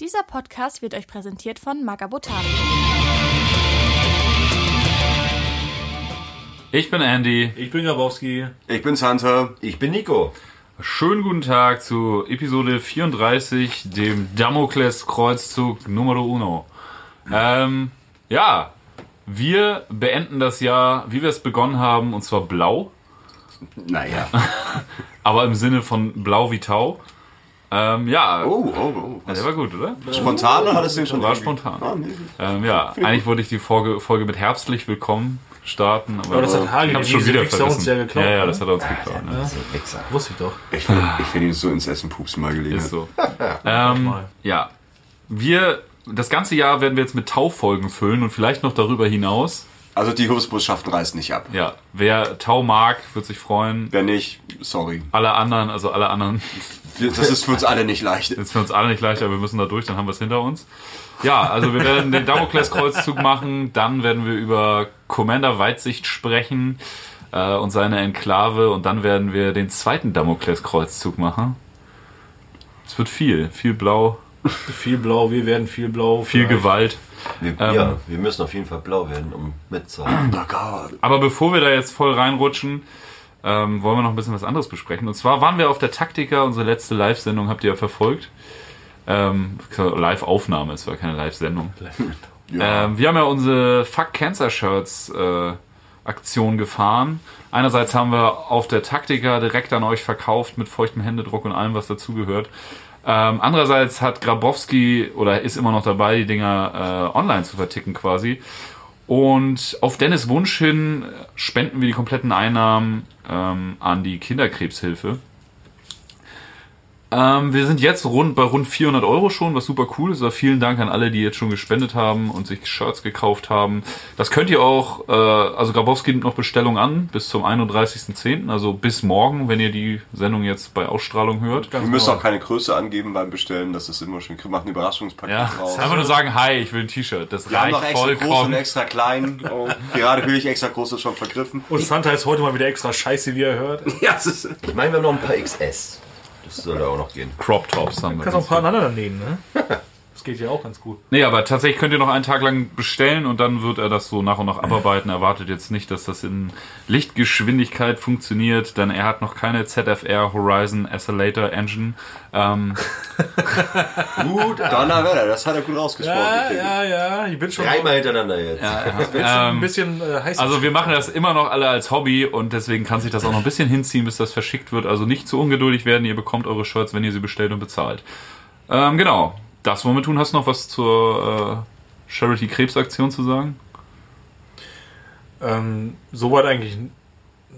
Dieser Podcast wird euch präsentiert von Magabotari. Ich bin Andy. Ich bin Grabowski. Ich bin's Hunter. Ich bin Nico. Schönen guten Tag zu Episode 34, dem Damokles-Kreuzzug Numero Uno. Ähm, ja, wir beenden das Jahr, wie wir es begonnen haben, und zwar blau, Naja. aber im Sinne von blau wie Tau. Ähm, ja, Oh, oh, oh. der war gut, oder? Spontan oder hattest du den schon? War spontan. Ah, nee. Ähm, ja, eigentlich wollte ich die Folge, Folge mit herzlich willkommen starten, aber, Aber das hat Hagi, die schon wieder Wichser vergessen. uns ja geklaut, Ja, ja, ne? das hat er uns geklaut. Ne? Wichser. Wusste ich doch. Ich finde ich find ihn so ins Essen pupsen mal gelegen. Ist so. ähm, ja, wir, das ganze Jahr werden wir jetzt mit Tau-Folgen füllen und vielleicht noch darüber hinaus. Also die Hubsbotschaften reißen nicht ab. Ja, wer Tau mag, wird sich freuen. Wer nicht, sorry. Alle anderen, also alle anderen, Das ist für uns alle nicht leicht. ist für uns alle nicht leicht, aber wir müssen da durch, dann haben wir es hinter uns. Ja, also wir werden den Damokles-Kreuzzug machen, dann werden wir über Commander Weitsicht sprechen äh, und seine Enklave und dann werden wir den zweiten Damokles-Kreuzzug machen. Es wird viel, viel Blau, Viel blau, wir werden viel blau. viel vielleicht. Gewalt. Wir, Ähm, ja, wir müssen auf jeden Fall blau werden, um mitzuhalten. Aber bevor wir da jetzt voll reinrutschen, ähm, wollen wir noch ein bisschen was anderes besprechen. Und zwar waren wir auf der Taktika, unsere letzte Live-Sendung habt ihr ja verfolgt. Ähm, Live-Aufnahme, es war keine Live-Sendung. Ja. Ähm, wir haben ja unsere Fuck Cancer Shirts äh, Aktion gefahren. Einerseits haben wir auf der Taktika direkt an euch verkauft mit feuchtem Händedruck und allem, was dazugehört. Ähm, andererseits hat Grabowski oder ist immer noch dabei, die Dinger äh, online zu verticken quasi. Und auf Dennis Wunsch hin spenden wir die kompletten Einnahmen ähm, an die Kinderkrebshilfe. Ähm, wir sind jetzt rund bei rund 400 Euro schon, was super cool ist. Also vielen Dank an alle, die jetzt schon gespendet haben und sich Shirts gekauft haben. Das könnt ihr auch, äh, also Grabowski nimmt noch Bestellung an bis zum 31.10., also bis morgen, wenn ihr die Sendung jetzt bei Ausstrahlung hört. Wir müssen auch keine Größe angeben beim Bestellen, das ist immer schön. Wir machen ein Überraschungspaket Ja, draus. einfach nur sagen, hi, ich will ein T-Shirt. Das Wir haben noch reicht extra groß und extra klein. Oh, gerade höre ich extra groß ist schon vergriffen. Und Santa ist heute mal wieder extra scheiße, wie ihr hört. Ja, es ist. Ich meine, wir haben noch ein paar XS. Das soll da auch noch gehen. Crop Tops haben wir. kannst auch ein paar aneinander nähen, ne? Das geht ja auch ganz gut. Nee, aber tatsächlich könnt ihr noch einen Tag lang bestellen und dann wird er das so nach und nach abarbeiten. Erwartet jetzt nicht, dass das in Lichtgeschwindigkeit funktioniert, denn er hat noch keine ZFR Horizon Accelerator Engine. Ähm, Gut, Donnerwetter, das hat er gut rausgesprochen. Ja, ja, ja. Ich bin schon, Dreimal hintereinander jetzt. bin schon ein ähm, bisschen äh, heiß. also wir machen das immer noch alle als Hobby und deswegen kann sich das auch noch ein bisschen hinziehen, bis das verschickt wird. Also nicht zu ungeduldig werden, ihr bekommt eure Shirts, wenn ihr sie bestellt und bezahlt. Ähm, genau, das wollen wir tun. Hast du noch was zur äh, Charity-Krebsaktion zu sagen? Ähm, soweit eigentlich.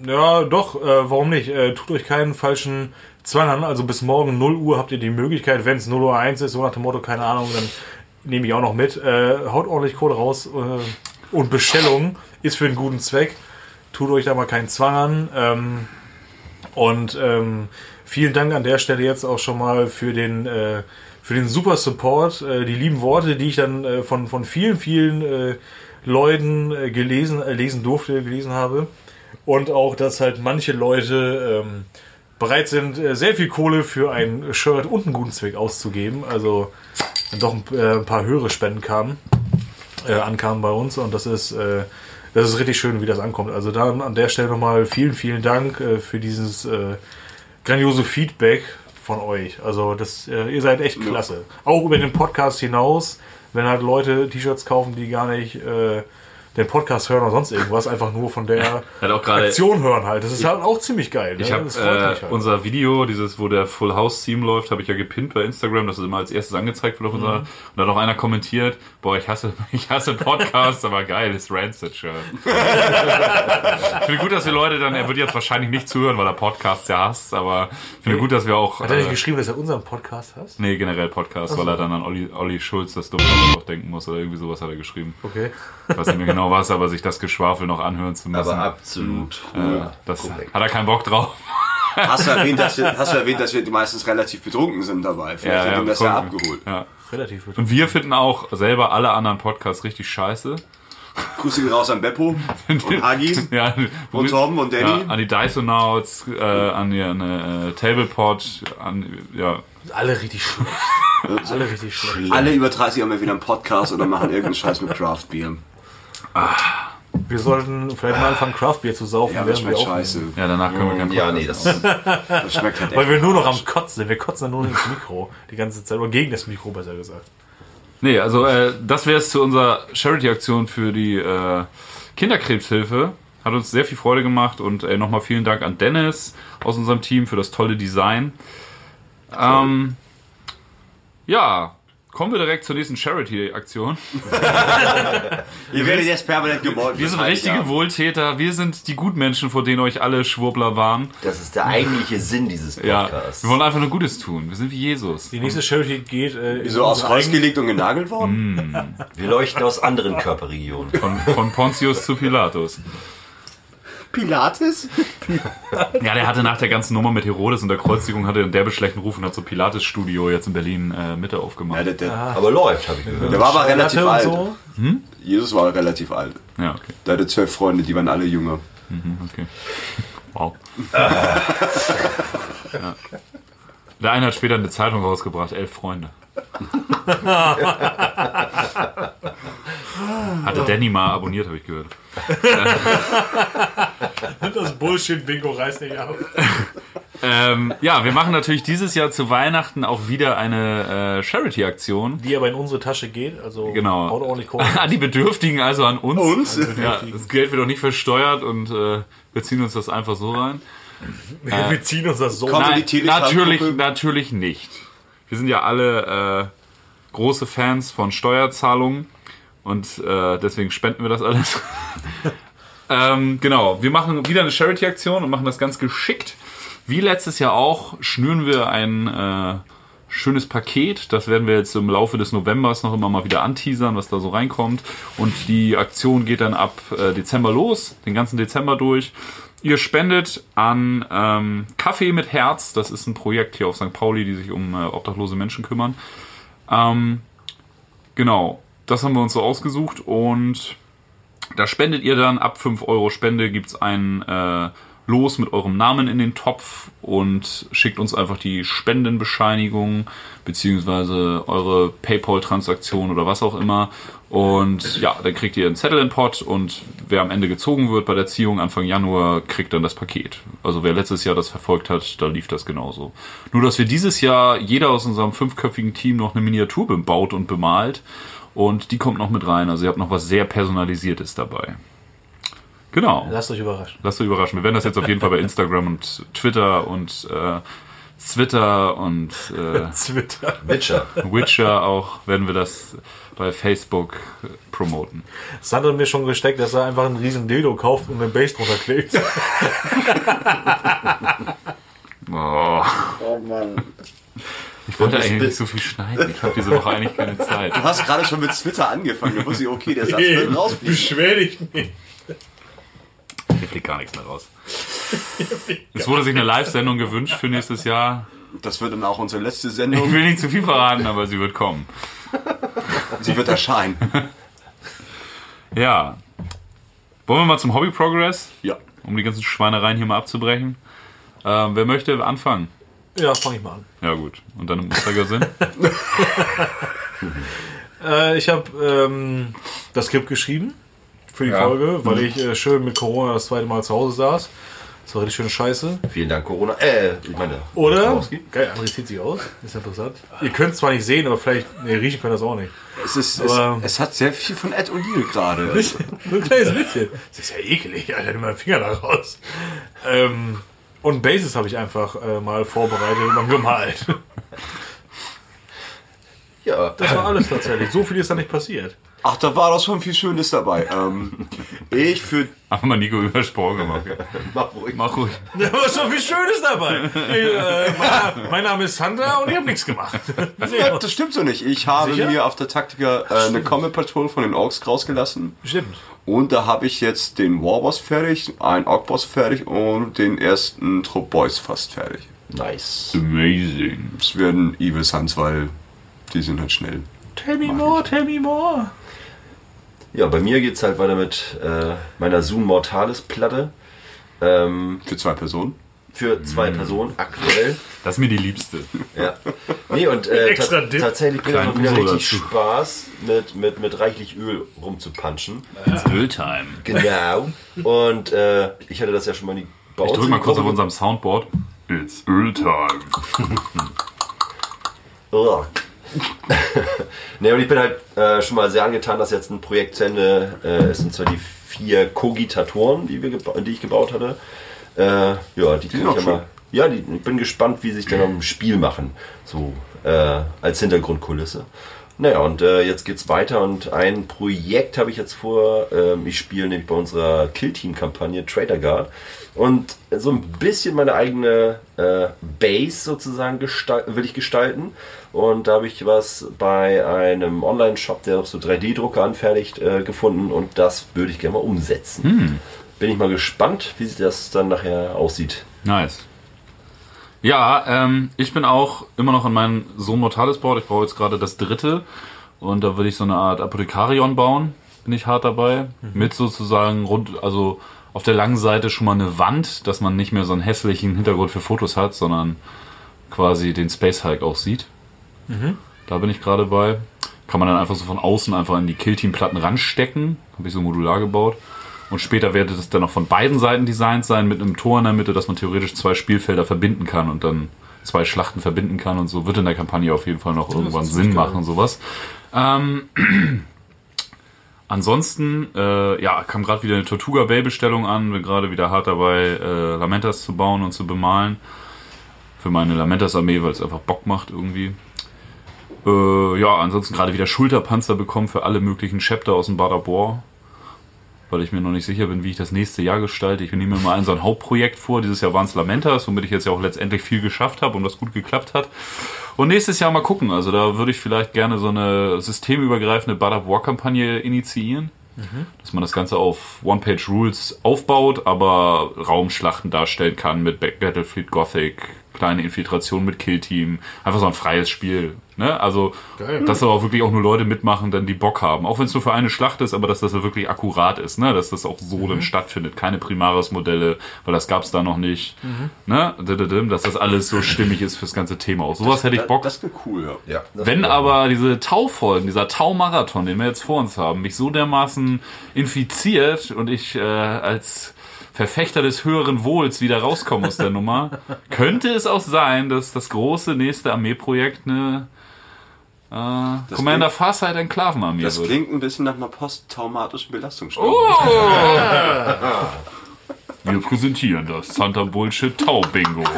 Ja, doch, äh, warum nicht? Äh, tut euch keinen falschen Zwang an. Also bis morgen 0 Uhr habt ihr die Möglichkeit, wenn es 0 Uhr 1 ist, so nach dem Motto, keine Ahnung, dann nehme ich auch noch mit. Äh, haut ordentlich Kohle raus äh, und Bestellung ist für einen guten Zweck. Tut euch da mal keinen Zwang an. Ähm, und ähm, vielen Dank an der Stelle jetzt auch schon mal für den, äh, für den super Support, äh, die lieben Worte, die ich dann äh, von, von vielen, vielen äh, Leuten äh, gelesen, äh, lesen durfte, gelesen habe. Und auch, dass halt manche Leute ähm, bereit sind, äh, sehr viel Kohle für ein Shirt und einen guten Zweck auszugeben. Also doch ein, ein paar höhere Spenden kamen, ankamen bei uns und das ist, das ist richtig schön, wie das ankommt. Also dann an der Stelle nochmal vielen, vielen Dank für dieses grandiose Feedback von euch. Also das, äh, ihr seid echt klasse. Auch über den Podcast hinaus, wenn halt Leute T-Shirts kaufen, die gar nicht äh, den Podcast hören oder sonst irgendwas, einfach nur von der auch Aktion hören halt. Das ist halt auch ziemlich geil. Ne? Ich habe äh, halt. unser Video, dieses, wo der Full House Theme läuft, habe ich ja gepinnt bei Instagram, dass es immer als erstes angezeigt wird auf Mhm. unserer. Und da hat auch einer kommentiert, boah, ich hasse, ich hasse Podcasts, aber geil, ist Rancid Shirt. ich finde gut, dass wir Leute dann, er wird jetzt wahrscheinlich nicht zuhören, weil er Podcasts ja hasst, aber ich finde gut, dass wir auch. Hat er nicht Äh, geschrieben, dass er unseren Podcast hast? nee, generell Podcasts, weil er dann an Olli, Olli Schulz das dumme noch denken muss oder irgendwie sowas hat er geschrieben. Okay. Ich weiß nicht mehr genau was, aber sich das Geschwafel noch anhören zu müssen. Aber absolut. äh, das korrekt. hat er keinen Bock drauf. Hast du, erwähnt, dass wir, hast du erwähnt, dass wir meistens relativ betrunken sind dabei? Vielleicht hat ihm das ja betrunken. abgeholt. Ja. Relativ gut. Und wir finden auch selber alle anderen Podcasts richtig scheiße. Grüße gehen raus an Beppo und Hagi. Ja, Und Torben und Danny. Ja, an die Dysonauts, äh, an die an, äh, Tablepod, an ja, Alle richtig schlecht. Alle richtig schlecht. Alle über 30 haben wir wieder einen Podcast oder machen irgendeinen Scheiß mit Craft Beer. Wir sollten vielleicht mal anfangen, Craftbier zu saufen, Ja, das schmeckt aufnehmen. scheiße. Ja, danach können wir keinen Ja, nee, das Das schmeckt halt Weil wir nur noch am Kotzen sind. Wir kotzen dann nur ins Mikro die ganze Zeit. Oder gegen das Mikro, besser gesagt. Nee, also äh, das wäre es zu unserer Charity-Aktion für die äh, Kinderkrebshilfe. Hat uns sehr viel Freude gemacht und äh, nochmal vielen Dank an Dennis aus unserem Team für das tolle Design. Ähm, ja, kommen wir direkt zur nächsten Charity-Aktion. Ihr werdet jetzt permanent gemolken. Wir sind richtige ich ab. Wohltäter, wir sind die Gutmenschen, vor denen euch alle Schwurbler waren. Das ist der eigentliche Sinn dieses Ja, Podcasts. wir wollen einfach nur Gutes tun. Wir sind wie Jesus. Die nächste Charity geht äh, So aus gelegt und genagelt worden? Wir leuchten aus anderen Körperregionen. Von, von Pontius zu Pilatus. Pilates? Ja, der hatte nach der ganzen Nummer mit Herodes und der Kreuzigung hatte einen derbe schlechten Ruf und hat so Pilates Studio jetzt in Berlin äh, Mitte aufgemacht. Ja, der, der, Aber läuft, habe ich gehört. der war aber relativ und alt. so. Jesus war relativ alt. Ja, okay. Der hatte zwölf Freunde, die waren alle jünger. Mhm, okay. Wow. ja. Der eine hat später eine Zeitung rausgebracht, elf Freunde. Hatte Danny mal abonniert, habe ich gehört. Das Bullshit-Bingo reißt nicht ab. Ähm, ja, wir machen natürlich dieses Jahr zu Weihnachten auch wieder eine äh, Charity-Aktion. Die aber in unsere Tasche geht. Also Genau. haut ordentlich Kohle. An die Bedürftigen, also an uns. Uns? Ja, das Geld wird auch nicht versteuert und äh, wir ziehen uns das einfach so rein. Wir ziehen uns das so. Telegram-Gruppe? natürlich, natürlich nicht. Wir sind ja alle äh, große Fans von Steuerzahlungen und äh, deswegen spenden wir das alles. ähm, genau, wir machen wieder eine Charity-Aktion und machen das ganz geschickt. Wie letztes Jahr auch schnüren wir ein äh, schönes Paket. Das werden wir jetzt im Laufe des Novembers noch immer mal wieder anteasern, was da so reinkommt. Und die Aktion geht dann ab äh, Dezember los, den ganzen Dezember durch. Ihr spendet an ähm, Kaffee mit Herz. Das ist ein Projekt hier auf St. Pauli, die sich um äh, obdachlose Menschen kümmern. Ähm, genau, das haben wir uns so ausgesucht und da spendet ihr dann ab 5 Euro Spende gibt's ein äh, Los mit eurem Namen in den Topf und schickt uns einfach die Spendenbescheinigung beziehungsweise eure PayPal-Transaktion oder was auch immer. Und ja, dann kriegt ihr einen Zettel in Pot und wer am Ende gezogen wird bei der Ziehung Anfang Januar, kriegt dann das Paket. Also wer letztes Jahr das verfolgt hat, da lief das genauso. Nur, dass wir dieses Jahr jeder aus unserem fünfköpfigen Team noch eine Miniatur bebaut und bemalt. Und die kommt noch mit rein. Also ihr habt noch was sehr Personalisiertes dabei. Genau. Lasst euch überraschen. Lasst euch überraschen. Wir werden das jetzt auf jeden Fall bei Instagram und Twitter und äh, Twitter und äh, Twitter. Witcher. Witcher auch, werden wir das bei Facebook promoten. Sandra hat mir schon gesteckt, dass er einfach einen riesen Dildo kauft und eine Base drunter klebt. Oh, Oh Mann. Ich wollte eigentlich nicht so viel schneiden. Ich habe diese Woche eigentlich keine Zeit. Du hast gerade schon mit Twitter angefangen. Da wusste ich, okay, der Satz wird rausfliegen. Beschwer dich nicht. Hier fliegt gar nichts mehr raus. Es wurde sich eine Live-Sendung gewünscht für nächstes Jahr. Das wird dann auch unsere letzte Ich Sendung. will nicht zu viel verraten, aber sie wird kommen. Sie wird erscheinen. Ja. Wollen wir mal zum Hobby Progress, Ja. um die ganzen Schweinereien hier mal abzubrechen? Ähm, wer möchte anfangen? Ja, fang ich mal an. Ja gut. Und dann im Uhrzeigersinn? Äh, ich habe ähm, das Skript geschrieben für die Ja. Folge, weil ich äh, schön mit Corona das zweite Mal zu Hause saß. Das war richtig schöne Scheiße. Vielen Dank, Corona. Äh, ich meine. Oder? Geil, André zieht sich aus. Ist interessant. Ihr könnt es zwar nicht sehen, aber vielleicht, nee, riechen können das auch nicht. Es, ist, es, Aber- es hat sehr viel von Ed O'Neill gerade. Nur ein kleines bisschen. Das ist ja ekelig, Alter, nimm meinen Finger da raus. Ähm, und Bases habe ich einfach äh, mal vorbereitet und dann gemalt. Ja. Das war alles tatsächlich. So viel ist da nicht passiert. Ach, da war doch schon viel Schönes dabei. Ähm, ich für Haben wir Nico übersprungen gemacht. Mach ruhig. Mach ruhig. Da war schon viel Schönes dabei. Ich, äh, mein, mein Name ist Sandra und ich habe nichts gemacht. Ja, das stimmt so nicht. Ich habe Sicher? mir auf der Taktika äh, eine Comet Patrol von den Orks rausgelassen. Stimmt. Und da habe ich jetzt den Warboss fertig, einen Ork-Boss fertig und den ersten Trupp Boys fast fertig. Nice. Amazing. Es werden Evil Sons, weil die sind halt schnell. Tell me more, tell me more. Ja, bei mir geht's halt weiter mit äh, meiner Zoom Mortalis Platte. Ähm, Für zwei Personen. für zwei Personen aktuell. Das ist mir die liebste. Ja. Nee, und äh, ta Dip. tatsächlich bringt es wieder richtig dazu. Spaß, mit, mit, mit reichlich Öl rumzupanschen. It's Öltime. Genau. Und äh, ich hatte das ja schon mal in die bei Ich uns drück in mal kurz auf unserem Soundboard. It's Öltime. Ugh. ne, und ich bin halt äh, schon mal sehr angetan, dass jetzt ein Projekt zu Ende äh, ist, und zwar die vier Kogitatoren, die, wir die ich gebaut hatte. Äh, ja, die kann sind auch ich ja mal. Ja, die, ich bin gespannt, wie sich dann am Spiel machen. So äh, als Hintergrundkulisse. Naja, und äh, jetzt geht's weiter und ein Projekt habe ich jetzt vor. Ähm, ich spiele nämlich bei unserer Kill-Team-Kampagne Trader Guard und so ein bisschen meine eigene äh, Base sozusagen will ich gestalten. Und da habe ich was bei einem Online-Shop, der auch so 3D-Drucker anfertigt, äh, gefunden und das würde ich gerne mal umsetzen. Bin ich mal gespannt, wie sich das dann nachher aussieht. Nice. Ja, ähm, ich bin auch immer noch an meinem Sohn Mortalis Board. Ich brauche jetzt gerade das dritte. Und da würde ich so eine Art Apothekarion bauen. Bin ich hart dabei. Mit sozusagen rund, also auf der langen Seite schon mal eine Wand, dass man nicht mehr so einen hässlichen Hintergrund für Fotos hat, sondern quasi den Space Hike auch sieht. Da bin ich gerade bei. Kann man dann einfach so von außen einfach in die Kill-Team-Platten ranstecken. Habe ich so modular gebaut. Und später wird es dann noch von beiden Seiten designt sein, mit einem Tor in der Mitte, dass man theoretisch zwei Spielfelder verbinden kann und dann zwei Schlachten verbinden kann und so. Wird in der Kampagne auf jeden Fall noch irgendwann Sinn machen und sowas. Ähm, ansonsten, äh, ja, kam gerade wieder eine Tortuga Bay Bestellung an. Bin gerade wieder hart dabei, äh, Lamentas zu bauen und zu bemalen. Für meine Lamentas Armee, weil es einfach Bock macht irgendwie. Äh, ja, ansonsten gerade wieder Schulterpanzer bekommen für alle möglichen Chapter aus dem Badabor. Weil ich mir noch nicht sicher bin, wie ich das nächste Jahr gestalte. Ich nehme mir mal ein so ein Hauptprojekt vor. Dieses Jahr waren es Lamentas, womit ich jetzt ja auch letztendlich viel geschafft habe und das gut geklappt hat. Und nächstes Jahr mal gucken. Also da würde ich vielleicht gerne so eine systemübergreifende Badab-War-Kampagne initiieren. Dass man das Ganze auf One-Page-Rules aufbaut, aber Raumschlachten darstellen kann mit Back- Battlefield Gothic, kleine Infiltration mit Killteam. Einfach so ein freies Spiel. Ne? Also, Geil. dass da auch wirklich auch nur Leute mitmachen, dann die Bock haben. Auch wenn es nur für eine Schlacht ist, aber dass das wirklich akkurat ist. Ne? Dass das auch so dann stattfindet. Keine Primaris-Modelle, weil das gab es da noch nicht. Ne? Dididim, Dass das alles so stimmig ist fürs ganze Thema. Auch sowas hätte ich Bock. Das wäre cool, ja. Ja, Wenn aber diese Taufolgen, dieser Taumarathon, den wir jetzt vor uns haben, mich so dermaßen infiziert und ich äh, als Verfechter des höheren Wohls wieder rauskomme aus der Nummer, könnte es auch sein, dass das große nächste Armeeprojekt eine äh, Commander klingt- Farsight Enklavenarmee Das wird. klingt ein bisschen nach einer posttraumatischen Belastungsstörung. Oh! Wir präsentieren das Santa Bullshit Tau Bingo.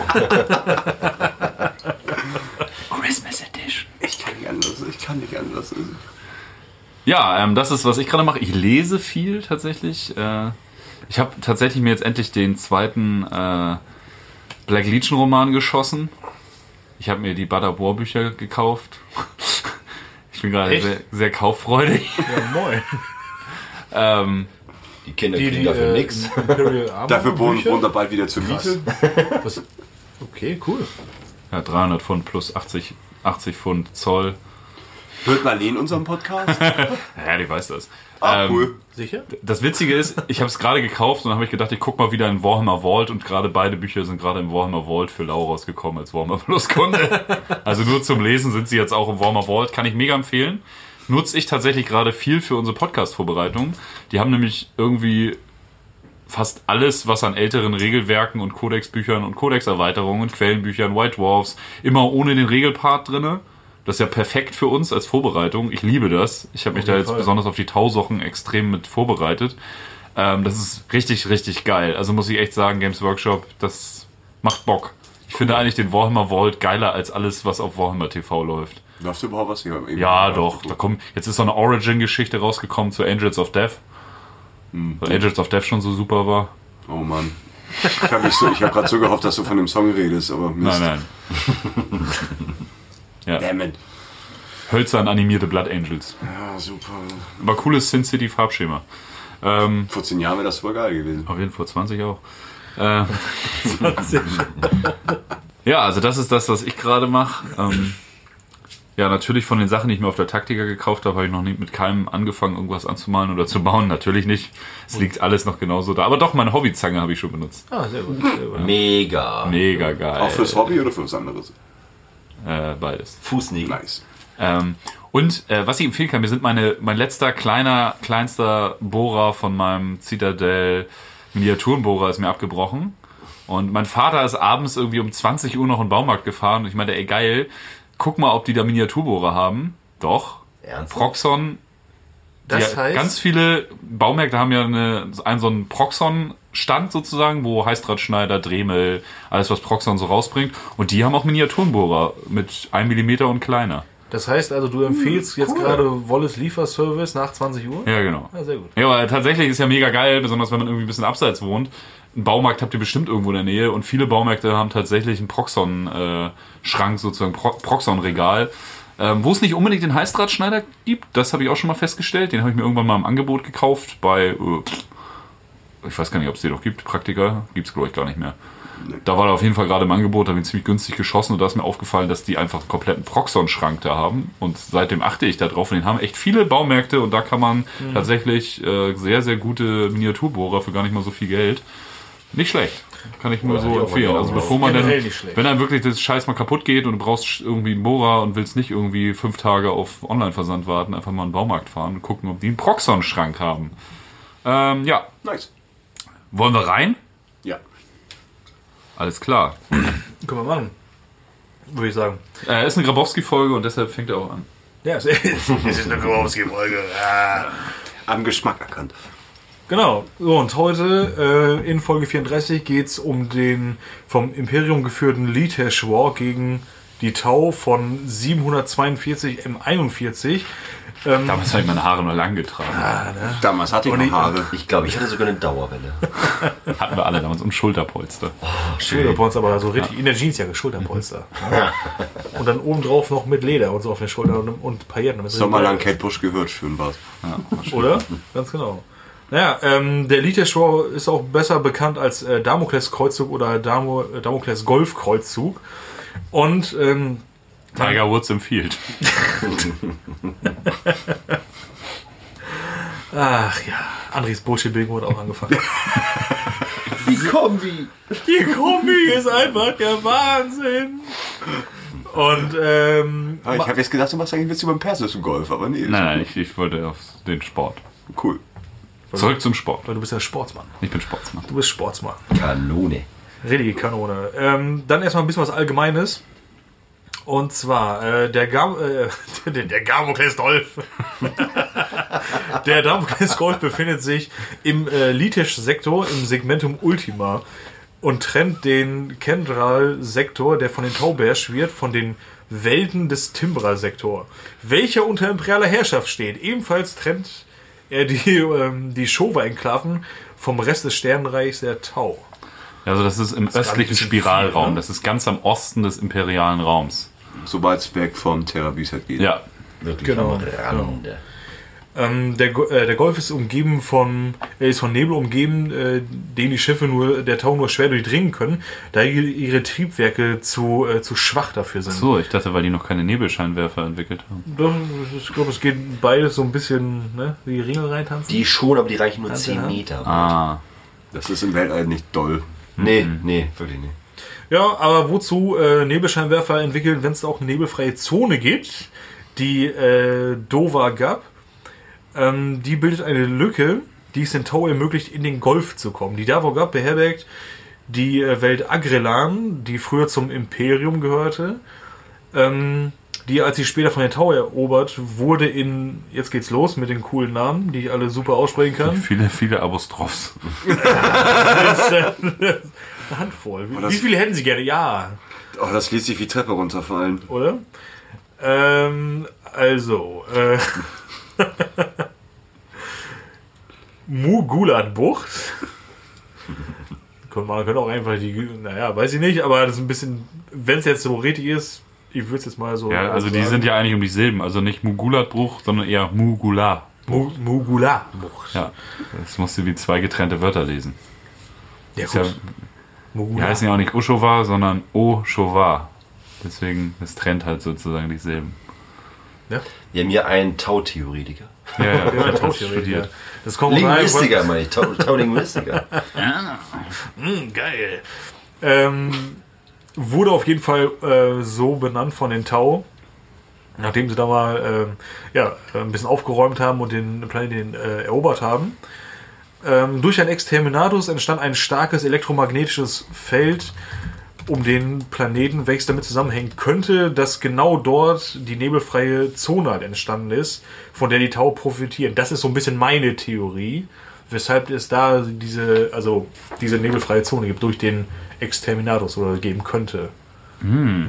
Christmas Edition. Ich kann nicht anders, ich kann nicht anders. Ja, ähm, das ist, was ich gerade mache. Ich lese viel tatsächlich. Äh, ich habe tatsächlich mir jetzt endlich den zweiten äh, Black Legion Roman geschossen. Ich habe mir die Badabor Bücher gekauft. Ich bin gerade sehr, sehr kauffreudig. Ja, moin. Ähm, die Kinder Die, kriegen die, dafür äh, nichts. Dafür wohnen? Wunder bald wieder zur Miete. Okay, cool. ja, 300 Pfund plus 80, 80 Pfund Zoll. Hört Marlene unseren Podcast? Ja, die weiß das. Ah, Ähm, cool. Sicher? Das Witzige ist, ich habe es gerade gekauft und dann habe ich gedacht, ich guck mal wieder in Warhammer Vault und gerade beide Bücher sind gerade im Warhammer Vault für Lau rausgekommen als Warhammer Plus Kunde. Also nur zum Lesen sind sie jetzt auch im Warhammer Vault, kann ich mega empfehlen. Nutze ich tatsächlich gerade viel für unsere Podcast-Vorbereitung. Die haben nämlich irgendwie fast alles, was an älteren Regelwerken und Codex-Büchern und Codex-Erweiterungen und Quellenbüchern, White Dwarfs, immer ohne den Regelpart drinne. Das ist ja perfekt für uns als Vorbereitung. Ich liebe das. Ich habe mich da jetzt Fall. besonders auf die Tausochen extrem mit vorbereitet. Ähm, das ist richtig, richtig geil. Also muss ich echt sagen, Games Workshop, das macht Bock. Ich finde eigentlich den Warhammer Vault geiler als alles, was auf Warhammer TV läuft. Läuft überhaupt was hier? Ja, doch. Da kommt, jetzt ist so eine Origin-Geschichte rausgekommen zu Angels of Death. Weil Angels of Death schon so super war. Oh Mann. Ich habe so, ich hab gerade so gehofft, dass du von dem Song redest, aber Mist. Nein, nein. ja. Damn it. Hölzern animierte Blood Angels. Ja, super. Aber cooles Sin City Farbschema. Ähm, Vor zehn Jahren wäre das super geil gewesen. auf jeden Fall 20 auch. Äh, ja, also das ist das, was ich gerade mache. Ähm, Ja, natürlich von den Sachen, die ich mir auf der Taktika gekauft habe, habe ich noch nicht mit keinem angefangen, irgendwas anzumalen oder zu bauen. Natürlich nicht. Es liegt alles noch genauso da. Aber doch, meine Hobbyzange habe ich schon benutzt. Ah, sehr gut. Sehr gut. Mega. Mega geil. Auch fürs Hobby oder für was anderes? Äh, beides. Fußnägel. Nice. Ähm, und äh, was ich empfehlen kann, mir sind meine, mein letzter kleiner, kleinster Bohrer von meinem Citadel Miniaturenbohrer ist mir abgebrochen. Und mein Vater ist abends irgendwie um 20 Uhr noch in den Baumarkt gefahren und ich meinte, ey geil, guck mal, ob die da Miniaturbohrer haben. Doch. Ernsthaft? Proxon. Das heißt, Ganz viele Baumärkte haben ja eine, einen so einen Proxon-Stand sozusagen, wo Heißdrahtschneider, Dremel, alles was Proxon so rausbringt. Und die haben auch Miniaturenbohrer mit 1 mm und kleiner. das heißt also, du empfiehlst jetzt gerade Wolles Lieferservice nach 20 Uhr? Ja, genau. Ja, sehr gut. Ja, aber tatsächlich ist ja mega geil, besonders wenn man irgendwie ein bisschen abseits wohnt. Einen Baumarkt habt ihr bestimmt irgendwo in der Nähe und viele Baumärkte haben tatsächlich einen Proxon-Schrank, sozusagen Pro Proxon-Regal, ähm, wo es nicht unbedingt den Heißdrahtschneider gibt. Das habe ich auch schon mal festgestellt. Den habe ich mir irgendwann mal im Angebot gekauft bei, äh, ich weiß gar nicht, ob es den noch gibt, Praktika. Gibt es, glaube ich, gar nicht mehr. Da war er auf jeden Fall gerade im Angebot, da habe ich ziemlich günstig geschossen und da ist mir aufgefallen, dass die einfach einen kompletten Proxon-Schrank da haben. Und seitdem achte ich da drauf und den haben echt viele Baumärkte und da kann man tatsächlich äh, sehr, sehr gute Miniaturbohrer für gar nicht mal so viel Geld. Nicht schlecht. Kann ich nur Ja, so die empfehlen. Also bevor man dann, wenn dann wirklich das Scheiß mal kaputt geht und du brauchst irgendwie einen Bohrer und willst nicht irgendwie fünf Tage auf Online-Versand warten, einfach mal in den Baumarkt fahren und gucken, ob die einen Proxon-Schrank haben. Ähm, ja, Nice. Wollen wir rein? Ja. Alles klar. Können wir machen. Würde ich sagen. Äh, ist eine Grabowski-Folge und deshalb fängt er auch an. Ja, es ist eine Grabowski-Folge. Ja. Am Geschmack erkannt. Genau. So, und heute äh, in Folge 34 geht es um den vom Imperium geführten Litesh War gegen die Tau von 742 M41. Ähm, Damals habe ich meine Haare nur lang getragen. Damals hatte ich noch Haare. Ich glaube, ich hatte sogar eine Dauerwelle. Hatten wir alle damals und Schulterpolster. Schulterpolster, aber so richtig in der Jeansjacke, Schulterpolster. Ja. Und dann obendrauf noch mit Leder und so auf den Schultern und, und Pailletten. Sommerlang richtig geil Kate Bush gehört, schön war's. ist. Oder? Ganz genau. Naja, ähm, der Litesh War ist auch besser bekannt als äh, Damokles Kreuzzug oder Damo, äh, Damokles Golfkreuzzug. Und ähm, Tiger Woods empfiehlt. ach ja, Andres Bullshit-Bingo hat auch angefangen. Die Kombi. Die Kombi ist einfach der Wahnsinn. Und ähm, Ah, ich habe jetzt gedacht, du machst eigentlich Witz über den persischen Golf, aber nee. Nein, nein, ich, ich wollte auf den Sport. Cool. Zurück zum Sport. weil du bist ja Sportsmann. Ich bin Sportsmann. Du bist Sportsmann. Kanone. Richtige Kanone. Ähm, dann erstmal ein bisschen was Allgemeines. Und zwar, äh, der, Gam äh, der, der Gamokles Golf. der Damokles Golf befindet sich im äh, Litesh-Sektor im Segmentum Ultima und trennt den Kendral-Sektor, der von den Tau beherrscht wird, von den Welten des Timbra-Sektor, welcher unter imperialer Herrschaft steht. Ebenfalls trennt er die, ähm, die Shova-Enklaven vom Rest des Sternenreichs der Tau. Also das ist im ein östlichen Spiralraum. viel, ne? Das ist ganz am Osten des imperialen Raums. Sobald es weg vom Terrabiset geht. Ja. Wirklich Genau, am Rande. Ähm, der, äh, der Golf ist umgeben von, er ist von Nebel umgeben, äh, den die Schiffe nur, der Tau nur schwer durchdringen können, da ihre, Triebwerke zu, äh, zu schwach dafür sind. So, ich dachte, weil die noch keine Nebelscheinwerfer entwickelt haben. Doch, ich glaube, es geht beides so ein bisschen, ne, wie Ringel reintanzen. Die schon, aber die reichen nur Hand in 10 Hand. Meter. Ah. Das ist im Weltall nicht doll. Nee, nee, wirklich nicht. Ja, aber wozu äh, Nebelscheinwerfer entwickeln, wenn es auch eine nebelfreie Zone gibt, die äh, Dover gab, ähm, die bildet eine Lücke, die es den Tau ermöglicht, in den Golf zu kommen. Die Dover gab beherbergt die äh, Welt Agrelan, die früher zum Imperium gehörte, ähm, die, als sie später von den Tau erobert, wurde in, jetzt geht's los mit den coolen Namen, die ich alle super aussprechen kann. Viele, viele Apostrophs. Eine Handvoll. Wie, das- wie viele hätten sie gerne? Ja. Oh, das liest sich wie Treppe runterfallen. oder? Ähm, also, äh, Mugulat-Bucht. Man könnte auch einfach die, naja, weiß ich nicht, aber das ist ein bisschen, wenn es jetzt so richtig ist, ich würde es jetzt mal so. Ja, also die sind ja eigentlich um die Silben. Also nicht Mugulatbruch, sondern eher Mugula. Mu Mugulat-Bucht. Ja. Das musst du wie zwei getrennte Wörter lesen. ja, ja, gut. die heißen ja auch nicht Oshova, sondern Oshova. Deswegen, es trennt halt sozusagen die Silben. Ja? Wir haben hier einen Tau-Theoretiker. Ja, ja, Ja, Tautheoretiker. studiert. Das kommt Linguistiker, meine ich. Tau- Tau-Linguistiker. Hm, geil. Ähm, wurde auf jeden Fall äh, so benannt von den Tau, nachdem sie da mal ähm, ja, ein bisschen aufgeräumt haben und den Planeten äh, erobert haben. Ähm, durch ein Exterminatus entstand ein starkes elektromagnetisches Feld um den Planeten, welches damit zusammenhängen könnte, dass genau dort die nebelfreie Zone halt entstanden ist, von der die Tau profitieren. Das ist so ein bisschen meine Theorie, weshalb es da diese, also diese nebelfreie Zone gibt durch den Exterminatus oder geben könnte.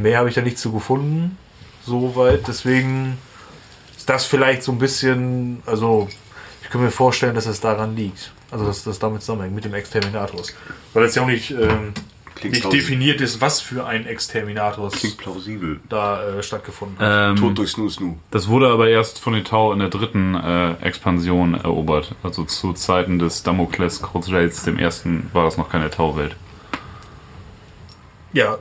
Mehr habe ich da nicht zu gefunden, soweit. Deswegen ist das vielleicht so ein bisschen, also ich kann mir vorstellen, dass es daran liegt. Also dass das damit zusammenhängt mit dem Exterminatus. Weil es ja auch nicht, ähm, nicht plausibel. definiert ist, was für ein Exterminatus Klingt plausibel. da äh, stattgefunden hat. Ähm, Tod durch Snoo Snoo. Das wurde aber erst von den Tau in der dritten äh, Expansion erobert. Also zu Zeiten des Damokles Crusades, dem ersten, war das noch keine Tauwelt. Ja,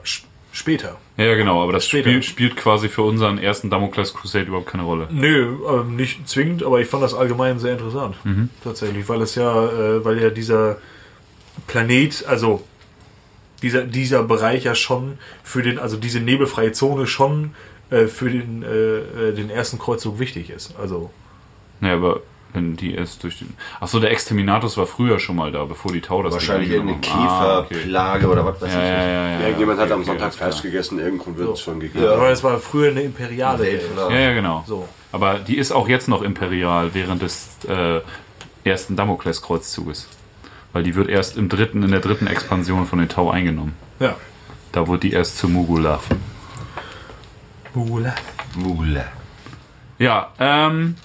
später. Ja, ja, genau, aber das. Spiel spielt quasi für unseren ersten Damokles Crusade überhaupt keine Rolle. Nö, ähm, nicht zwingend, aber ich fand das allgemein sehr interessant. Tatsächlich, weil es ja, äh, weil ja dieser Planet, also dieser, dieser Bereich ja schon für den, also diese nebelfreie Zone schon äh, für den, äh, äh, den ersten Kreuzzug wichtig ist. Also, Naja, aber wenn die erst durch den. Achso, der Exterminatus war früher schon mal da, bevor die Tau das Wahrscheinlich irgendeine haben. Ah, okay. Käferplage oder was weiß Ja, ich. ja, ja, ja. Irgendjemand hat okay, am okay, Sonntag. Fleisch gegessen, Grund wird es schon gegeben. aber es war früher eine imperiale Welt. Ja, ja, genau. So. Aber die ist auch jetzt noch imperial während des äh, ersten Damokles-Kreuzzuges. Weil die wird erst im dritten, in der dritten Expansion von den Tau eingenommen. Ja. Da wurde die erst zu Mugulav. Mula. Mule. Ja, ähm.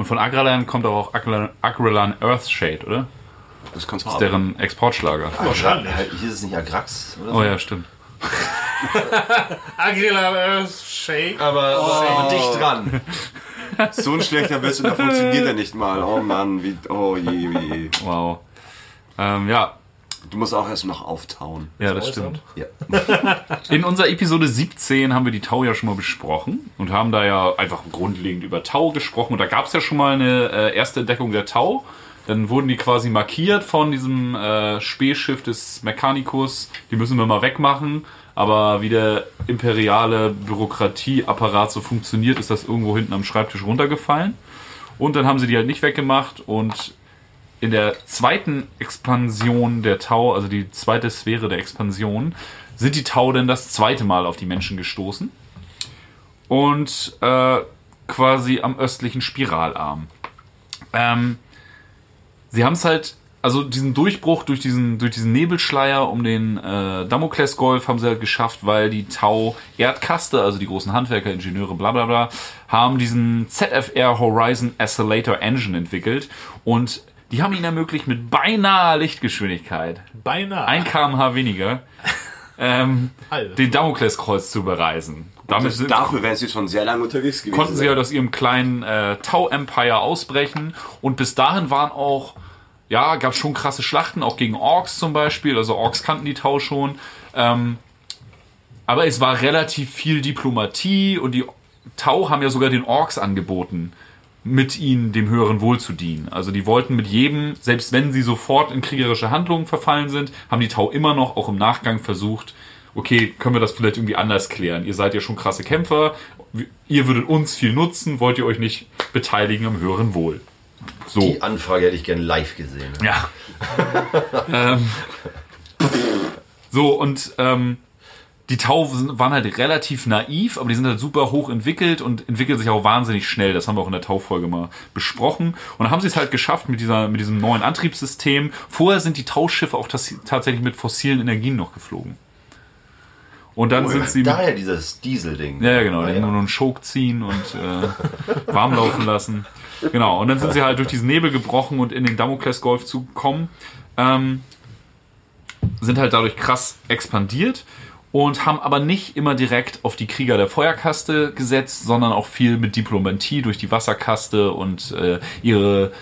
Und von Agralan kommt auch Agralan, Agralan Earthshade, oder? Das kannst du Das ist deren Exportschlager. Wahrscheinlich. Halt, Hier ist es nicht Agrax oder so? Oh ja, stimmt. Agrila Shake. Aber, aber, aber dicht dran. So ein schlechter Witz und da funktioniert er nicht mal. Oh Mann, wie, oh je, je. Wow. Ähm, ja, Du musst auch erst noch auftauen. ja, das stimmt. Ja. In unserer Episode 17 haben wir die Tau ja schon mal besprochen und haben da ja einfach grundlegend über Tau gesprochen. Und da gab es ja schon mal eine äh, erste Entdeckung der Tau. Dann wurden die quasi markiert von diesem äh, Spähschiff des Mechanicus. Die müssen wir mal wegmachen. Aber wie der imperiale Bürokratieapparat so funktioniert, ist das irgendwo hinten am Schreibtisch runtergefallen. Und dann haben sie die halt nicht weggemacht und in der zweiten Expansion der Tau, also die zweite Sphäre der Expansion, sind die Tau dann das zweite Mal auf die Menschen gestoßen. Und äh, quasi am östlichen Spiralarm. Ähm, sie haben es halt, also diesen Durchbruch durch diesen, durch diesen Nebelschleier um den äh, Damokles-Golf haben sie halt geschafft, weil die Tau Erdkaste, also die großen Handwerker, Ingenieure, bla bla bla, haben diesen ZFR Horizon Oscillator Engine entwickelt und die haben ihnen ermöglicht, mit beinahe Lichtgeschwindigkeit, Beinahe. ein kmh weniger, ähm, den Damokleskreuz zu bereisen. Damit sind, Dafür wären sie schon sehr lange unterwegs gewesen. konnten sie halt aus ihrem kleinen äh, Tau-Empire ausbrechen. Und bis dahin waren auch, ja, gab schon krasse Schlachten, auch gegen Orks zum Beispiel. Also Orks kannten die Tau schon. Ähm, aber es war relativ viel Diplomatie und die Tau haben ja sogar den Orks angeboten, mit ihnen dem höheren Wohl zu dienen. Also die wollten mit jedem, selbst wenn sie sofort in kriegerische Handlungen verfallen sind, haben die Tau immer noch auch im Nachgang versucht, okay, können wir das vielleicht irgendwie anders klären? Ihr seid ja schon krasse Kämpfer, ihr würdet uns viel nutzen, wollt ihr euch nicht beteiligen am höheren Wohl? So. Die Anfrage hätte ich gern live gesehen. Ja. ähm, so, und ähm, die Tau waren halt relativ naiv, aber die sind halt super hoch entwickelt und entwickeln sich auch wahnsinnig schnell. Das haben wir auch in der Tau-Folge mal besprochen. Und dann haben sie es halt geschafft mit, dieser, mit diesem neuen Antriebssystem. Vorher sind die Tauschiffe auch tas- tatsächlich mit fossilen Energien noch geflogen. Und dann sind sie. Daher dieses Diesel-Ding. Ja, ja, genau. Ah, Die haben nur einen Choke ziehen und äh, warm laufen lassen. Genau. Und dann sind sie halt durch diesen Nebel gebrochen und in den Damokles-Golf zu kommen. Ähm, sind halt dadurch krass expandiert und haben aber nicht immer direkt auf die Krieger der Feuerkaste gesetzt, sondern auch viel mit Diplomatie durch die Wasserkaste und äh, ihre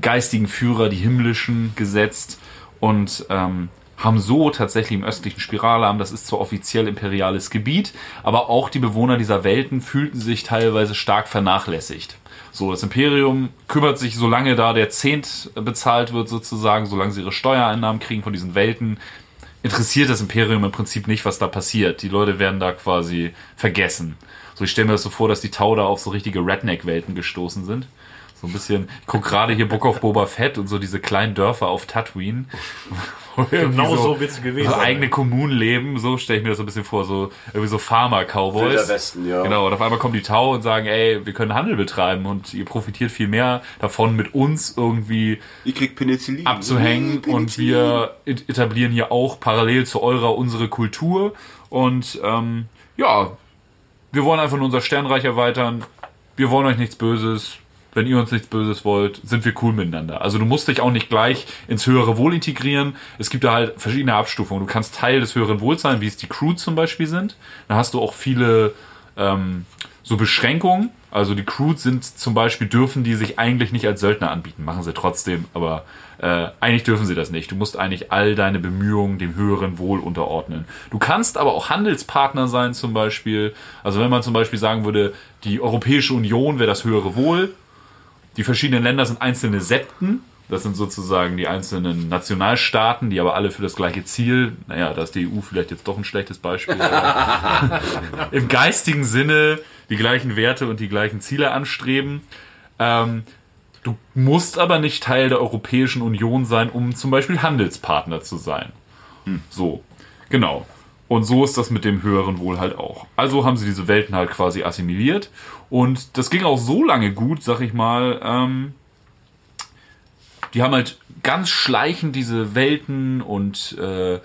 geistigen Führer, die himmlischen, gesetzt und ähm, haben so tatsächlich im östlichen Spiralarm, das ist zwar offiziell imperiales Gebiet, aber auch die Bewohner dieser Welten fühlten sich teilweise stark vernachlässigt. So, das Imperium kümmert sich, solange da der Zehnt bezahlt wird, sozusagen, solange sie ihre Steuereinnahmen kriegen von diesen Welten, interessiert das Imperium im Prinzip nicht, was da passiert. Die Leute werden da quasi vergessen. So, ich stelle mir das so vor, dass die Tau da auf so richtige Redneck-Welten gestoßen sind. So ein bisschen, ich gucke gerade hier Book of Boba Fett und so diese kleinen Dörfer auf Tatooine. Genau so wird's gewesen So sein. eigene Kommunen leben, so stelle ich mir das so ein bisschen vor, so irgendwie so Farmer-Cowboys. Wilder Westen, ja. Genau, und auf einmal kommen die Tau und sagen, ey, wir können Handel betreiben und ihr profitiert viel mehr davon, mit uns irgendwie Ihr kriegt Penicillin. abzuhängen Penicillin. und wir et- etablieren hier auch parallel zu eurer unsere Kultur und ähm, ja, wir wollen einfach nur unser Sternreich erweitern. Wir wollen euch nichts Böses. Wenn ihr uns nichts Böses wollt, sind wir cool miteinander. Also du musst dich auch nicht gleich ins höhere Wohl integrieren. Es gibt da halt verschiedene Abstufungen. Du kannst Teil des höheren Wohls sein, wie es die Crew zum Beispiel sind. Da hast du auch viele ähm, so Beschränkungen. Also die Crews sind zum Beispiel, dürfen die sich eigentlich nicht als Söldner anbieten. Machen sie trotzdem, aber äh, eigentlich dürfen sie das nicht. Du musst eigentlich all deine Bemühungen dem höheren Wohl unterordnen. Du kannst aber auch Handelspartner sein zum Beispiel. Also wenn man zum Beispiel sagen würde, die Europäische Union wäre das höhere Wohl. Die verschiedenen Länder sind einzelne Septen. Das sind sozusagen die einzelnen Nationalstaaten, die aber alle für das gleiche Ziel, naja, da ist die EU vielleicht jetzt doch ein schlechtes Beispiel, im geistigen Sinne die gleichen Werte und die gleichen Ziele anstreben. Ähm, du musst aber nicht Teil der Europäischen Union sein, um zum Beispiel Handelspartner zu sein. So, genau. Und so ist das mit dem höheren Wohl halt auch. Also haben sie diese Welten halt quasi assimiliert. Und das ging auch so lange gut, sag ich mal. Ähm, die haben halt ganz schleichend diese Welten und äh,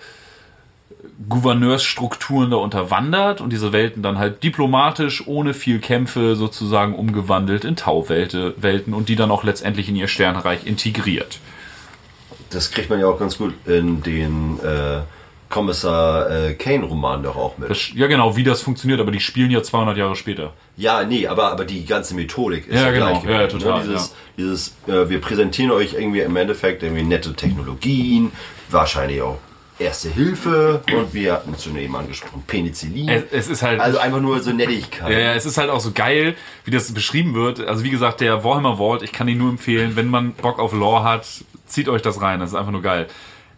Gouverneursstrukturen da unterwandert und diese Welten dann halt diplomatisch, ohne viel Kämpfe sozusagen umgewandelt in Tauwelten Welten und die dann auch letztendlich in ihr Sternreich integriert. Das kriegt man ja auch ganz gut in den äh, Kommissar äh, Kane-Roman doch auch mit. Das, ja, genau, wie das funktioniert, aber die spielen ja 200 Jahre später. Ja, nee, aber, aber die ganze Methodik ist Ja, ja, genau. gleich Ja, total, ne? Dieses, dieses äh, wir präsentieren euch irgendwie im Endeffekt irgendwie nette Technologien, wahrscheinlich auch Erste Hilfe und wir hatten es schon eben angesprochen, Penicillin. Es, es ist halt. also einfach nur so Nettigkeit. Ja, ja, es ist halt auch so geil, wie das beschrieben wird. Also wie gesagt, der Warhammer Vault, ich kann ihn nur empfehlen, wenn man Bock auf Lore hat, zieht euch das rein. Das ist einfach nur geil.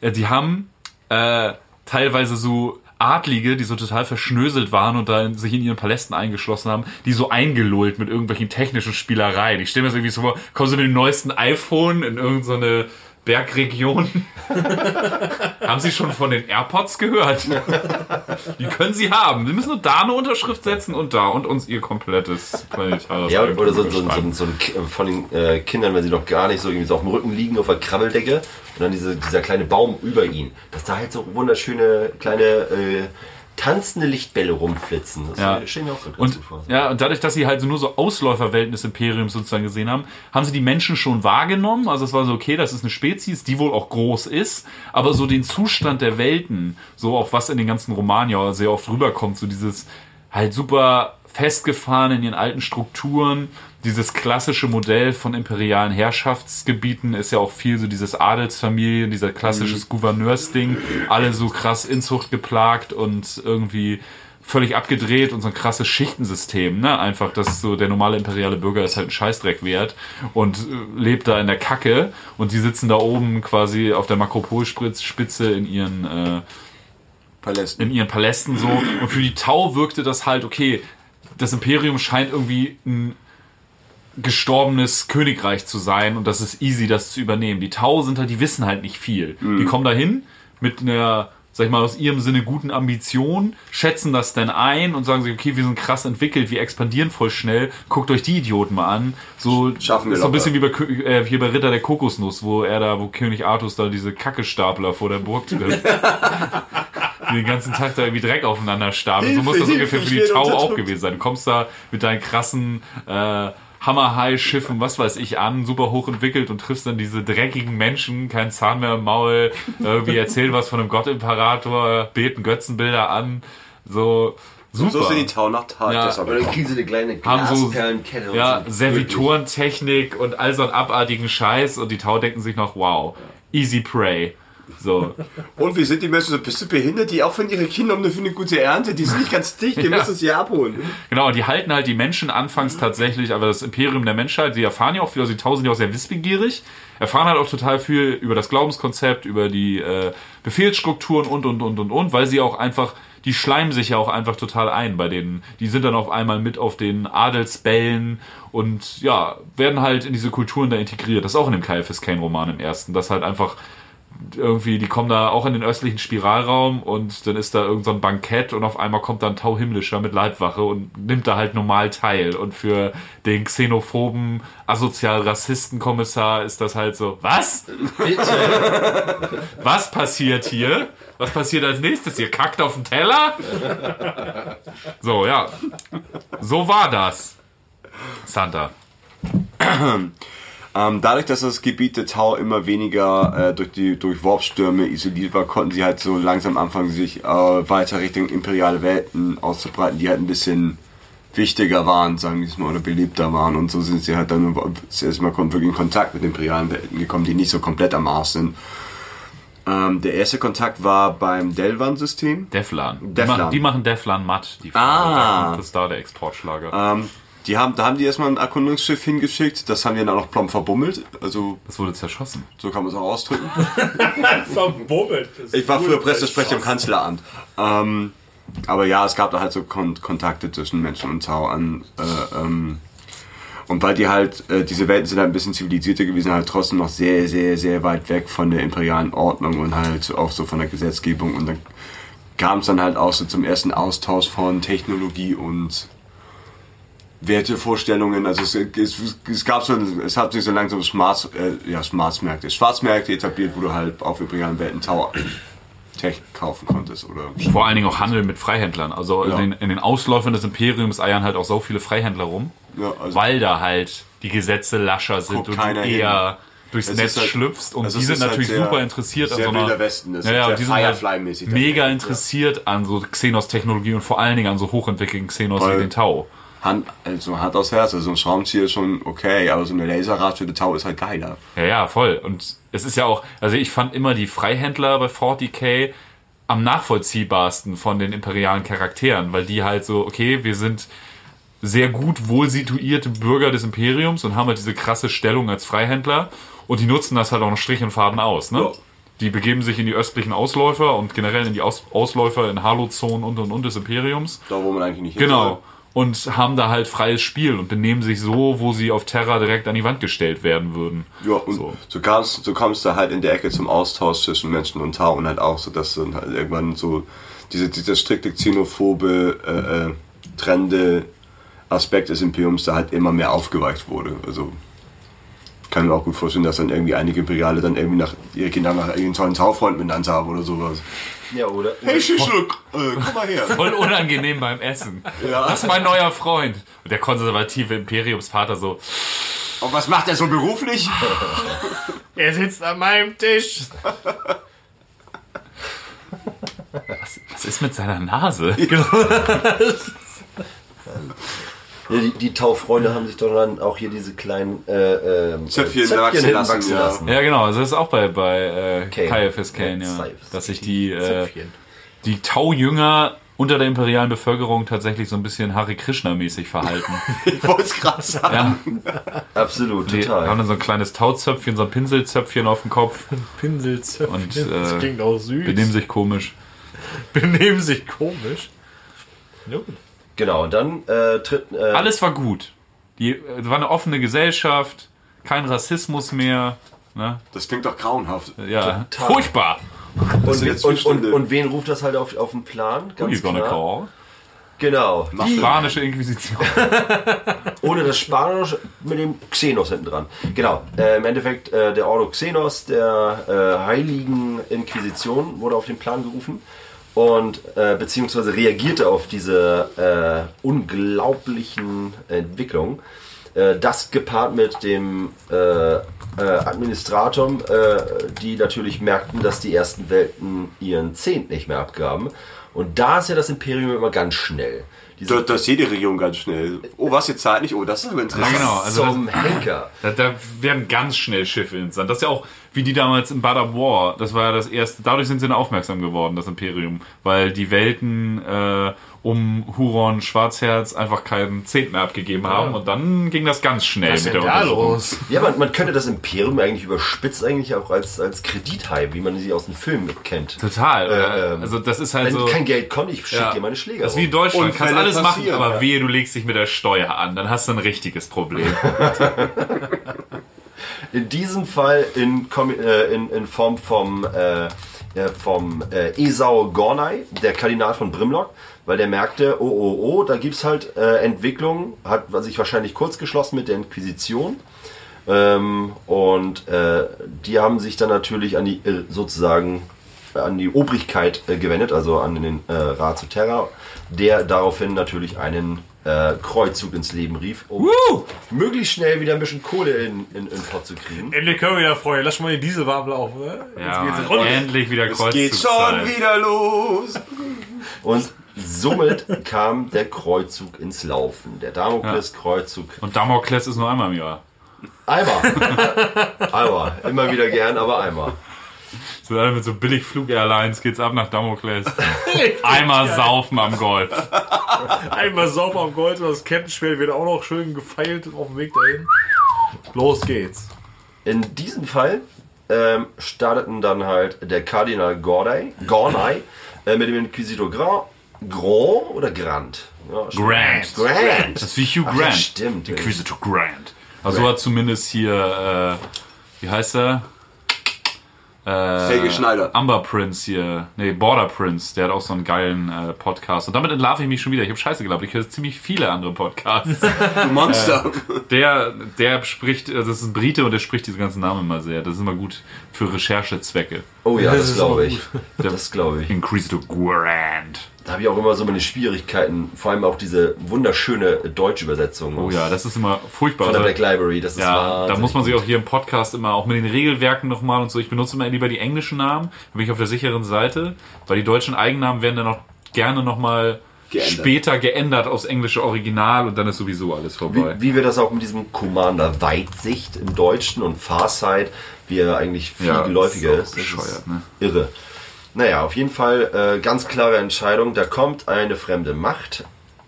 Äh, Die haben äh, teilweise so Adlige, die so total verschnöselt waren und da in, sich in ihren Palästen eingeschlossen haben, die so eingelullt mit irgendwelchen technischen Spielereien. Ich stelle mir das irgendwie so vor, kommen sie mit dem neuesten iPhone in irgendeine Bergregion. haben Sie schon von den AirPods gehört? Die können Sie haben. Sie müssen nur da eine Unterschrift setzen und da und uns Ihr komplettes planetares Ja, oder so, so, so, so von den äh, Kindern, wenn sie noch gar nicht so irgendwie so auf dem Rücken liegen auf der Krabbeldecke und dann diese, dieser kleine Baum über ihnen, dass da halt so wunderschöne kleine äh, tanzende Lichtbälle rumflitzen. Das Ja. ja. stellen wir auch ganz Und, gut vor. ja, und dadurch, dass sie halt so nur so Ausläuferwelten des Imperiums sozusagen gesehen haben, haben sie die Menschen schon wahrgenommen. Also es war so, okay, das ist eine Spezies, die wohl auch groß ist, aber so den Zustand der Welten, so auch was in den ganzen Romanen ja sehr oft rüberkommt, so dieses halt super festgefahren in ihren alten Strukturen, dieses klassische Modell von imperialen Herrschaftsgebieten ist ja auch viel so dieses Adelsfamilien, dieser klassisches Gouverneursding, alle so krass Inzucht geplagt und irgendwie völlig abgedreht und so ein krasses Schichtensystem, ne? Einfach, dass so der normale imperiale Bürger ist halt ein Scheißdreck wert und äh, lebt da in der Kacke und die sitzen da oben quasi auf der Makropolspitze in ihren äh, Palästen. in ihren Palästen so. Und für die Tau wirkte das halt, okay, das Imperium scheint irgendwie ein gestorbenes Königreich zu sein und das ist easy, das zu übernehmen. Die Tau sind halt, die wissen halt nicht viel. Die kommen dahin mit einer, sag ich mal, aus ihrem Sinne guten Ambition, schätzen das dann ein und sagen sich, okay, wir sind krass entwickelt, wir expandieren voll schnell, guckt euch die Idioten mal an. So, Schaffen wir ist so ein bisschen wie bei, äh, hier bei Ritter der Kokosnuss, wo er da, wo König Artus da diese Kackestapler vor der Burg trifft. die den ganzen Tag da irgendwie Dreck aufeinander stapeln. So muss das ungefähr für die Tau auch gewesen sein. Du kommst da mit deinen krassen äh, Hammerhai-Schiffen, was weiß ich, an, super hoch entwickelt und triffst dann diese dreckigen Menschen, kein Zahn mehr im Maul, irgendwie erzählen was von einem Gottimperator, beten Götzenbilder an, so super. So sind die Tau nach Tag. Ja. Das ich dann kriegen sie eine kleine so- Glasperlenkette. und ja, Servitorentechnik und all so einen abartigen Scheiß und die Tau denken sich noch, wow, easy prey. So. Und wie sind die Menschen so, bist du behindert? Die opfern ihre Kinder um für eine gute Ernte. Die sind nicht ganz dicht, die müssen sie abholen. Genau, die halten halt die Menschen anfangs tatsächlich, aber das Imperium der Menschheit, sie erfahren ja auch viel, also die Tausend ja auch sehr wissbegierig, erfahren halt auch total viel über das Glaubenskonzept, über die äh, Befehlsstrukturen und, und, und, und, und, weil sie auch einfach, die schleimen sich ja auch einfach total ein bei denen. Die sind dann auf einmal mit auf den Adelsbällen und ja, werden halt in diese Kulturen da integriert. Das ist auch in dem KFS Kane-Roman im ersten, dass halt einfach irgendwie, die kommen da auch in den östlichen Spiralraum und dann ist da irgend so ein Bankett und auf einmal kommt dann Tau Himmlischer mit Leibwache und nimmt da halt normal teil. Und für den xenophoben, asozial Rassistenkommissar ist das halt so, was? Was passiert hier? Was passiert als nächstes? Ihr kackt auf den Teller? So, ja. So war das. Santa. Ähm, dadurch, dass das Gebiet der Tau immer weniger äh, durch die durch Warpstürme isoliert war, konnten sie halt so langsam anfangen, sich äh, weiter Richtung imperiale Welten auszubreiten, die halt ein bisschen wichtiger waren, sagen wir mal, oder beliebter waren. Und so sind sie halt dann das erste Mal kon- wirklich in Kontakt mit imperialen Welten gekommen, die nicht so komplett am Arsch sind. Ähm, der erste Kontakt war beim Delvan-System. Deflan. Die, Deflan. Machen, die machen Deflan matt. Die Ah. Das ist da der Exportschlager. Ähm, die haben, da haben die erstmal ein Erkundungsschiff hingeschickt, das haben die dann auch noch plomb verbummelt. Also, Das wurde zerschossen. so kann man es auch ausdrücken. Verbummelt. Ich war früher Pressesprecher im Kanzleramt. Ähm, aber ja, es gab da halt so Kon Kontakte zwischen Menschen und Tau an. Äh, ähm, und weil die halt, äh, diese Welten sind halt ein bisschen zivilisierter gewesen, halt trotzdem noch sehr, sehr, sehr weit weg von der imperialen Ordnung und halt auch so von der Gesetzgebung. Und dann kam es dann halt auch so zum ersten Austausch von Technologie und Wertevorstellungen. Also es, es, es gab so, es hat sich so langsam Schwarz, äh, ja, Schwarzmärkte, Schwarzmärkte etabliert, wo du halt auf imperialen Welten Tau Tech kaufen konntest oder Vor allen Dingen auch Handel mit Freihändlern. Also Ja. in, den, in den Ausläufern des Imperiums eiern halt auch so viele Freihändler rum, Ja, also- weil da halt die Gesetze lascher sind und eher hin. durchs Es Netz ist halt- schlüpfst. Und also die sind ist halt natürlich sehr- super interessiert an so einer... Westen. Das ist ja, ja, sehr und die sind halt mega interessiert an so Xenos-Technologie und vor allen Dingen an so hochentwickelten Xenos Weil- wie den Tau. Hand, also Hand aufs Herz, also so ein Schraubenzieher ist schon okay, aber so eine Laserrad für die Tau ist halt geiler. Ja, ja, voll. Und es ist ja auch, also ich fand immer die Freihändler bei 40k am nachvollziehbarsten von den imperialen Charakteren, weil die halt so, okay, wir sind sehr gut wohl situierte Bürger des Imperiums und haben halt diese krasse Stellung als Freihändler und die nutzen das halt auch noch Strich und Faden aus, ne? Ja. Die begeben sich in die östlichen Ausläufer und generell in die aus Ausläufer in Halo-Zonen und und und des Imperiums. Da, wo man eigentlich nicht hin Genau. Und haben da halt freies Spiel und benehmen sich so, wo sie auf Terra direkt an die Wand gestellt werden würden. Ja, und So. so, kamst, so kommst du halt in der Ecke zum Austausch zwischen Menschen und Tau und halt auch so, dass dann halt irgendwann so diese, dieser strikte xenophobe, äh, äh, trennende Aspekt des Imperiums da halt immer mehr aufgeweicht wurde. Also kann mir auch gut vorstellen, dass dann irgendwie einige Imperiale dann irgendwie nach ihre Kinder nach irgendeinen tollen Taufreund benannt haben oder sowas. Ja, oder? Hey Schischluck, äh, komm mal her. Voll unangenehm beim Essen. Ja. Das ist mein neuer Freund. Und der konservative Imperiumsvater so, Und was macht er so beruflich? Er sitzt an meinem Tisch. was ist mit seiner Nase? Ja, die, die Taufreunde haben sich doch dann auch hier diese kleinen äh, ähm, Zöpfchen Zöpfchen wachsen lassen, wachsen ja. lassen. Ja, genau. Also das ist auch bei, bei äh, Kane. Caiaphas Kane, Ja, ja. Dass sich die, äh, die Tau-Jünger unter der imperialen Bevölkerung tatsächlich so ein bisschen Hare Krishna-mäßig verhalten. Ich wollte es gerade sagen. ja, Absolut, die total. haben dann so ein kleines Tauzöpfchen, so ein Pinselzöpfchen auf dem Kopf, Pinselzöpfchen. Und, das äh, klingt auch süß. benehmen sich komisch. Benehmen sich komisch. Ja, gut. Genau, und dann äh, tritt. Äh, Alles war gut. Die, äh, war eine offene Gesellschaft, kein Rassismus mehr. Ne? Das klingt doch grauenhaft. Ja, Total. furchtbar. und, und, und, und wen ruft das halt auf, auf den Plan? Ganz Who you gonna klar. call? Genau. Die, Spanische Inquisition. ohne das Spanisch mit dem Xenos hinten dran. Genau. Äh, Im Endeffekt, äh, der Ordo Xenos der äh, Heiligen Inquisition wurde auf den Plan gerufen und äh, beziehungsweise reagierte auf diese äh, unglaublichen Entwicklungen. Äh, das gepaart mit dem äh, äh, Administratum, äh, die natürlich merkten, dass die ersten Welten ihren Zehnt nicht mehr abgaben Und da ist ja das Imperium immer ganz schnell. Diese Da, da ist jede Region ganz schnell. Oh, was, ihr zahlt nicht? Oh, das ist aber Ja, interessant. genau. Also das, zum Henker. Da, da werden ganz schnell Schiffe interessant. Das ist ja auch wie die damals in Bad War. Das war ja das erste. Dadurch sind sie dann aufmerksam geworden, das Imperium. Weil die Welten äh, um Huron Schwarzherz einfach keinen Zehnten mehr abgegeben haben. Und dann ging das ganz schnell Was ist mit der da los? Ja, man, man könnte das Imperium eigentlich überspitzt eigentlich auch als, als Kredithai, wie man sie aus den Filmen kennt. Total. Äh, ähm, also das ist halt Wenn so. kein Geld kommt, ich schicke ja, dir meine Schläger. das ist wie. Deutschland. Kannst Unfälle alles machen, aber ja. wehe, du legst dich mit der Steuer an. Dann hast du ein richtiges Problem. In diesem Fall in, äh, in, in Form vom, äh, äh, vom äh, Esau Gornai, der Kardinal von Brimlock, weil der merkte, oh, oh, oh, da gibt's halt äh, Entwicklungen, hat sich wahrscheinlich kurz geschlossen mit der Inquisition. Ähm, und äh, die haben sich dann natürlich an die äh, sozusagen an die Obrigkeit äh, gewendet, also an den äh, Rat zu Terra, der daraufhin natürlich einen äh, Kreuzzug ins Leben rief, um möglichst schnell wieder ein bisschen Kohle in, in, in den Pott zu kriegen. Endlich können wir wieder freuen. Lass schon mal den Diesel warm laufen. Ne? ja, endlich wieder Es geht schon wieder los. Und somit kam der Kreuzzug ins Laufen. Der Damokles-Kreuzzug. Und Damokles ist nur einmal im Jahr. Einmal. einmal. Immer wieder gern, aber einmal. So alle mit so Billigflug-Airlines geht's ab nach Damokles. Einmal saufen am Golf. Einmal sauber am Gold und das Kettenschwert wird auch noch schön gefeilt auf dem Weg dahin. Los geht's. In diesem Fall ähm, starteten dann halt der Kardinal Gorday, Gornay äh, mit dem Inquisitor Grand. Grand oder Grand? Ja, stimmt. Grant. Grant. Das ist wie Hugh Ach, ja, Grant. stimmt. Inquisitor Grant. Also so hat zumindest hier, äh, wie heißt er? Äh, Helge Schneider. Amber Prince hier, nee, Border Prince, der hat auch so einen geilen äh, Podcast. Und damit entlarve ich mich schon wieder. Ich habe Scheiße geglaubt. Ich höre ziemlich viele andere Podcasts. Du Monster. der, der spricht, also das ist ein Brite und der spricht diese ganzen Namen immer sehr. Das ist immer gut für Recherchezwecke. Oh ja, Das glaube ich. Das glaube ich. Inquisitor Grant. Da habe ich auch immer so meine Schwierigkeiten, vor allem auch diese wunderschöne deutsche Übersetzung. Oh ja, das ist immer furchtbar. von der Black Library. Das ist Ja, da muss man sich auch hier im Podcast immer auch mit den Regelwerken nochmal und so. Ich benutze immer lieber die englischen Namen, da bin ich auf der sicheren Seite, weil die deutschen Eigennamen werden dann auch gerne nochmal Geändert. später geändert aufs englische Original und dann ist sowieso alles vorbei. Wie, wie wir das auch mit diesem Commander Weitsicht im Deutschen und Farsight, wie er eigentlich viel Ja, geläufiger ist auch ist. Das bescheuert, ne? irre. Naja, auf jeden Fall äh, ganz klare Entscheidung. Da kommt eine fremde Macht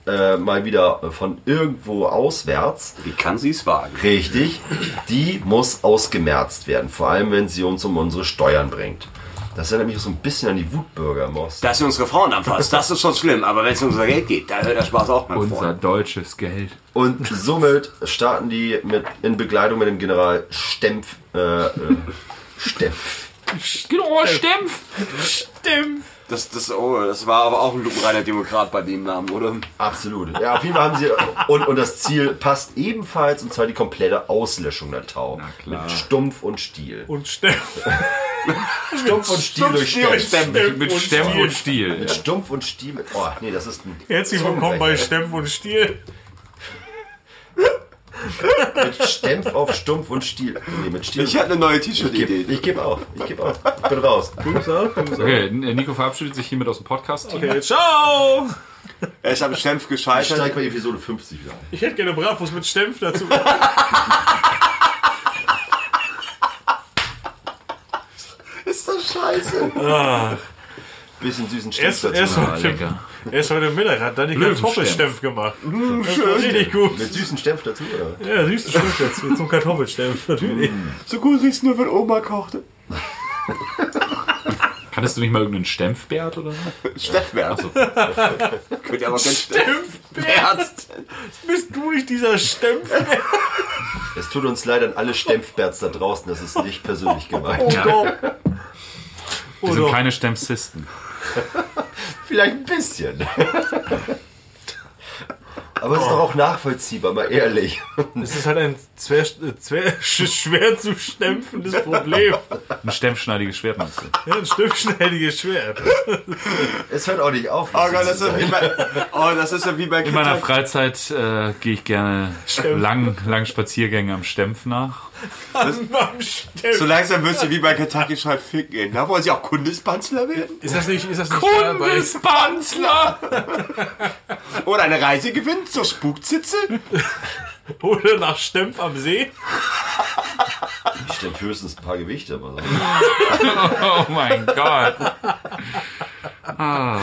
äh, mal wieder von irgendwo auswärts. Wie kann sie es wagen? Richtig. Die muss ausgemerzt werden. Vor allem, wenn sie uns um unsere Steuern bringt. Das erinnert mich auch so ein bisschen an die Wutbürger, Moss. Dass sie unsere Frauen anfasst, das ist schon schlimm. Aber wenn es um unser Geld geht, da hört der Spaß auch mal Unser Freund. deutsches Geld. Und somit starten die mit, in Begleitung mit dem General Stempf. Äh, äh, Stempf. Genau, Stempf! Stimmt. Das, das, oh, das war aber auch ein lupenreiner Demokrat bei dem Namen, oder? Absolut. Ja, auf jeden Fall haben sie. Und, und das Ziel passt ebenfalls, und zwar die komplette Auslöschung der Tau. Na klar. Mit Stumpf und Stiel. Und Stimmt. Stumpf und Stiel durch Stempf. Stempf. Mit Und Stempf Stiel. und Stiel. Mit Stumpf und Stiel. Mit, oh, nee, das ist ein. Herzlich willkommen bei. Stempf und Stiel. Mit Stempf auf Stumpf und Stiel. Nee, mit Stiel. Ich habe eine neue Ich T-Shirt-Idee. gebe ich geb auf. Ich gebe auf. Ich bin raus. Okay, Nico verabschiedet sich hiermit aus dem Podcast. Okay, ciao. Er ist am Stempf Ich gescheitert. steige bei Episode 50 wieder. ein. Ich hätte gerne Bratwurst mit Stempf dazu. Ist das scheiße. Bisschen süßen Erst, Stempf erst, dazu. Ah, heute, lecker. Erst heute Mittag hat dann die. Kartoffelstempf gemacht. Das war richtig gut. Mit süßen Stempf dazu, oder? Ja, süßes Stück jetzt zum Kartoffelstempf, natürlich. So gut riecht's nur, wenn Oma kochte. Kanntest du nicht mal irgendeinen Stempfbärt oder so? Steffbert. Könnt ihr aber ganz Stempfbert. Bist du nicht dieser Stempf? Es tut uns leid an alle Stempfbärts da draußen, das ist nicht persönlich gemeint. Oh doch. Wir Oh sind doch. keine Stempfsisten. Vielleicht ein bisschen. Aber es ist doch auch nachvollziehbar, mal ehrlich. Es ist halt ein zwer, zwer, sch- schwer zu stempfendes Problem. Ein stempfschneidiges Schwert meinst du? Ja, ein stimmschneidiges Schwert. Es hört auch nicht auf. Oh Gott, das ist ja wie bei, oh, das ist ja wie bei In meiner Freizeit äh, gehe ich gerne Stempf. lang, lang Spaziergänge am Stempf nach. Stempel. So langsam wirst du wie bei Kentucky Fried Fick gehen. Da wollen sie auch Kundespanzler werden? Ist das nicht, ist das nicht Kundespanzler! Oder eine Reise gewinnen zur Spukzitze? oder nach Stempf am See? Ich stemme höchstens ein paar Gewichte, aber so. Oh mein Gott. Ah.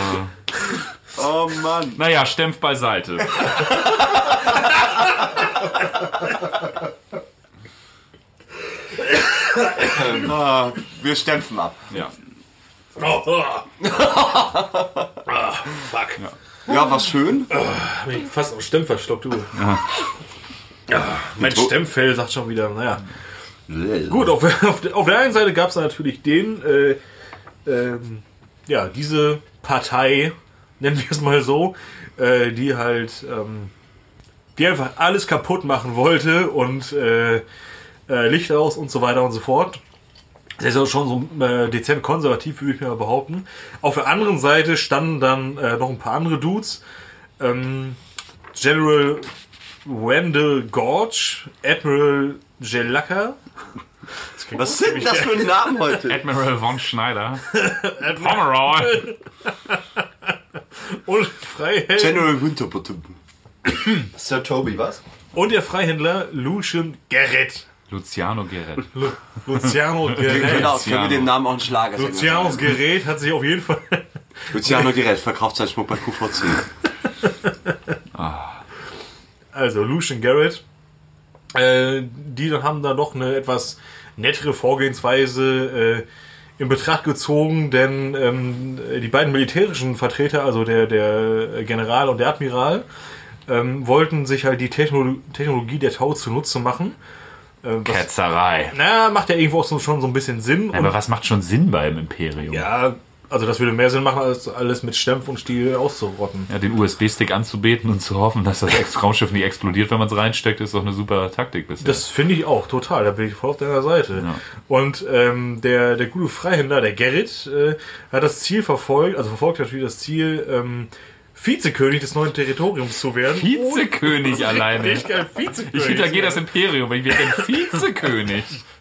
Oh Mann. Naja, Stempf beiseite. Ah, wir stempfen ab. Ja. Oh, oh. ah, fuck. Ja, war schön. Hab ich fast am Stempf verschluckt, du. Ja, mein Stempfell sagt schon wieder, naja. Gut, auf, auf, der, auf der einen Seite gab es natürlich den, äh, ähm, ja, diese Partei, nennen wir es mal so, äh, die halt, ähm, die einfach alles kaputt machen wollte und äh, äh, Licht aus und so weiter und so fort. Das ist auch schon so äh, dezent konservativ, würde ich mal behaupten. Auf der anderen Seite standen dann äh, noch ein paar andere Dudes. Ähm, General Wendell Gorge, Admiral Jelaka. Was sind denn das für Namen heute? Admiral von Schneider. Pomeroy. Und Freihändler, General Winterbottom. Sir Toby, was? und der Freihändler Lucian Gerrit. Luciano Gerrit. Lu Luciano Gerrit. Genau, können wir dem Namen auch einen Schlager Lucianos Gerät hat sich auf jeden Fall Luciano Gerät verkauft sein Schmuck bei QVC. also Lucian Garrett, äh, die dann haben da noch eine etwas nettere Vorgehensweise äh, in Betracht gezogen, denn ähm, die beiden militärischen Vertreter, also der, der General und der Admiral, ähm, wollten sich halt die Technolo Technologie der Tau zunutze machen. Äh, was, Ketzerei. na, macht ja irgendwo auch so, schon so ein bisschen Sinn. Aber was macht schon Sinn beim Imperium? ja, also das würde mehr Sinn machen, als alles mit Stempf und Stiel auszurotten. Ja, den USB-Stick anzubeten und zu hoffen, dass das Raumschiff nicht explodiert, wenn man es reinsteckt, ist doch eine super Taktik bisher. Das finde ich auch total, da bin ich voll auf deiner Seite. Ja. Und ähm, der, der gute Freihändler, der Gerrit, äh, hat das Ziel verfolgt, also verfolgt natürlich das Ziel, ähm, Vizekönig des neuen Territoriums zu werden. Vizekönig alleine. Vizekönig. Ich hintergehe das Imperium, ich werde ein Vizekönig.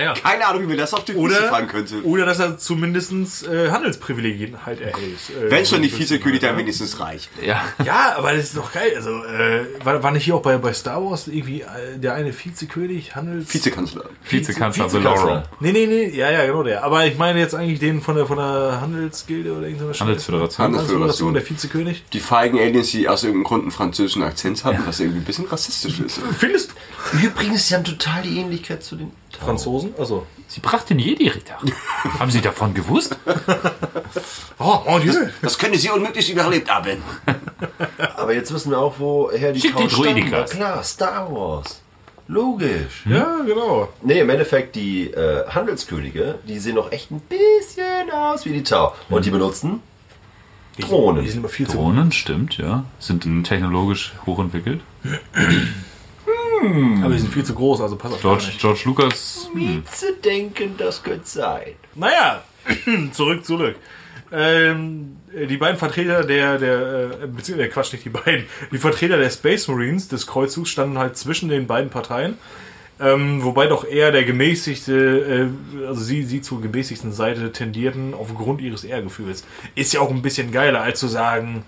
Ja. Keine Ahnung, wie mir das auf die Füße Oder, fallen könnte. oder dass er zumindest äh, Handelsprivilegien halt erhält. Äh, Wenn schon bisschen, Vizekönig, dann ja. wenigstens reich. Ja. Ja, aber das ist doch geil. Also, äh, war, war nicht hier auch bei, bei Star Wars irgendwie äh, der eine Vizekönig, Handels... Vizekanzler. Vizekanzler Vizekanzler. Valorum. Nee, nee, nee, ja, ja, genau der. Aber ich meine jetzt eigentlich den von der, von der Handelsgilde oder irgendeiner Scheiße. Handelsföderation. Handelsföderation, der Vizekönig. Die feigen Aliens, die aus irgendeinem Grund einen französischen Akzent haben, was irgendwie ein bisschen rassistisch ist. Findest du? Übrigens, sie haben total die Ähnlichkeit zu den. Franzosen? Also. Sie brachten Jedi-Ritter. Haben Sie davon gewusst? Oh, mon Dieu. Das können sie unmöglich überlebt haben. Aber jetzt wissen wir auch, woher die Schick. Na Druidikas. klar, Star Wars. Logisch. Ja, genau. Nee, im Endeffekt, die äh, Handelskönige, die sehen noch echt ein bisschen aus wie die Tau. Und die benutzen Drohnen. Die sind immer viel zu Drohnen, stimmt, ja. Sind technologisch hochentwickelt. Aber die sind viel zu groß, also pass auf. George, George Lucas. Wie zu denken, das könnte sein. Naja, zurück, zurück. Ähm, die beiden Vertreter der, der, äh, beziehungsweise, äh, Quatsch, nicht die beiden, die Vertreter der Space Marines des Kreuzzugs standen halt zwischen den beiden Parteien. Ähm, wobei doch eher der gemäßigte, äh, also sie, sie zur gemäßigten Seite tendierten aufgrund ihres Ehrgefühls. Ist ja auch ein bisschen geiler, als zu sagen,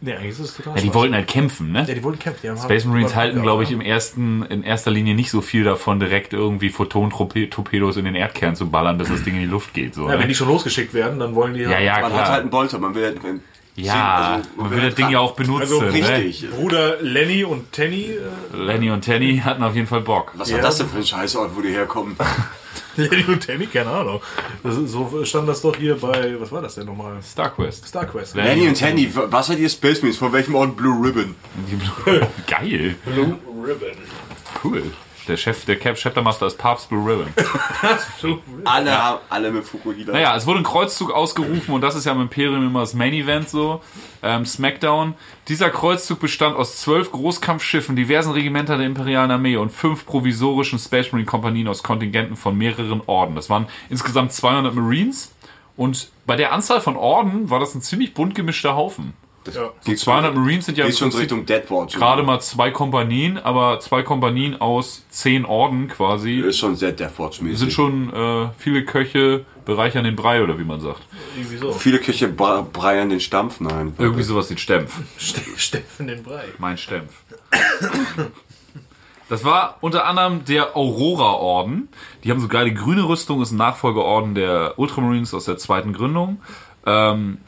nee, eigentlich ist es total Ja, die wollten halt kämpfen, ne? ja, die wollten kämpfen. Die haben- Space Marines haben- halten, glaube ich, im ersten, in erster Linie nicht so viel davon, direkt irgendwie Photon-Torpedos in den Erdkern zu ballern, dass das Ding in die Luft geht. So, Ja, ne? wenn die schon losgeschickt werden, dann wollen die ja, ja, Man klar. hat halt einen Bolter, man will halt, wenn- ja, also, man will das Ding ja auch benutzen. Also ne? richtig. Bruder Lenny und Tenny, äh, Lenny und Tenny hatten auf jeden Fall Bock. Was Ja. war das denn für ein Scheißort, wo die herkommen? Lenny und Tenny, keine Ahnung. Das ist, so stand das doch hier bei, was war das denn nochmal? StarQuest. StarQuest. Lenny Lenny und Tanny, was seid ihr Space Marines? Von welchem Ort Blue Ribbon? Geil. Blue Ribbon. Cool. Der Chef, der Cap Chapter Master ist Papst Blue Ribbon. Alle, haben, alle mit Fukuhila. Naja, es wurde ein Kreuzzug ausgerufen und das ist ja im Imperium immer das Main Event so. Ähm, Smackdown. Dieser Kreuzzug bestand aus zwölf Großkampfschiffen, diversen Regimentern der imperialen Armee und fünf provisorischen Space Marine Kompanien aus Kontingenten von mehreren Orden. Das waren insgesamt 200 Marines und bei der Anzahl von Orden war das ein ziemlich bunt gemischter Haufen. Ja. So 200 Marines sind ja schon Richtung Deadwatch. gerade mal zwei Kompanien, aber zwei Kompanien aus zehn Orden quasi Ist schon sehr Deathwatch-mäßig. sind schon äh, viele Köche bereichern den Brei oder wie man sagt. Irgendwie so. Viele Köche bre- breiern den Stampf, nein. Irgendwie sowas wie Stempf. Ste- Steffen den Brei. Mein Stempf. Das war unter anderem der Aurora-Orden. Die haben so geile grüne Rüstung, ist ein Nachfolgeorden der Ultramarines aus der zweiten Gründung. Ähm,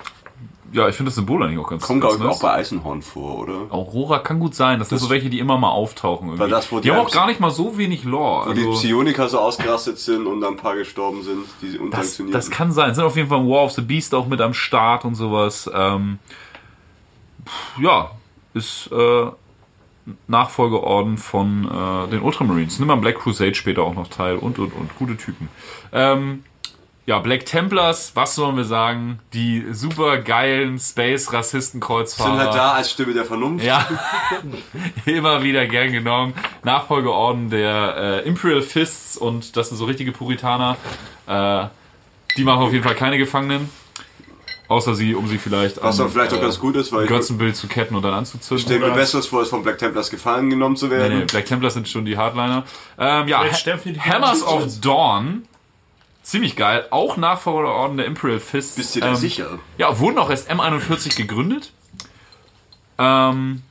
ja, ich finde das Symbol eigentlich auch ganz Kommt, glaube ich, auch nice. bei Eisenhorn vor, oder? Aurora kann gut sein. Das, sind so welche, die immer mal auftauchen. Irgendwie. Weil das, wo die, die haben auch gar nicht mal so wenig Lore. Wo die Also, Psioniker so ausgerastet sind und dann ein paar gestorben sind, die das, unsanktioniert das kann sein. Sind auf jeden Fall War of the Beast auch mit am Start und sowas. Ähm, pff, ja, ist äh, Nachfolgeorden von äh, den Ultramarines. Nimm mal Black Crusade später auch noch teil und und und. Gute Typen. Ähm, ja, Black Templars, was sollen wir sagen? Die super geilen Space-Rassisten-Kreuzfahrer. Sind halt da als Stimme der Vernunft. Ja, immer wieder gern genommen. Nachfolgeorden der äh, Imperial Fists und das sind so richtige Puritaner. Äh, die machen auf jeden Fall keine Gefangenen. Außer sie, um sie vielleicht Was an, dann vielleicht auch äh, ganz gut ist, weil Götzenbild zu ketten und dann anzuzünden. stelle mir Besseres vor, als von Black Templars gefangen genommen zu Nee, werden. nee, Black Templars sind schon die Hardliner. Ähm, ja, Ha- Hammers of Dawn. Ziemlich geil. Auch Nachfolgeorden der Imperial Fists. Bist du da Ähm, sicher? Ja, wurden auch erst M41 gegründet. Ähm,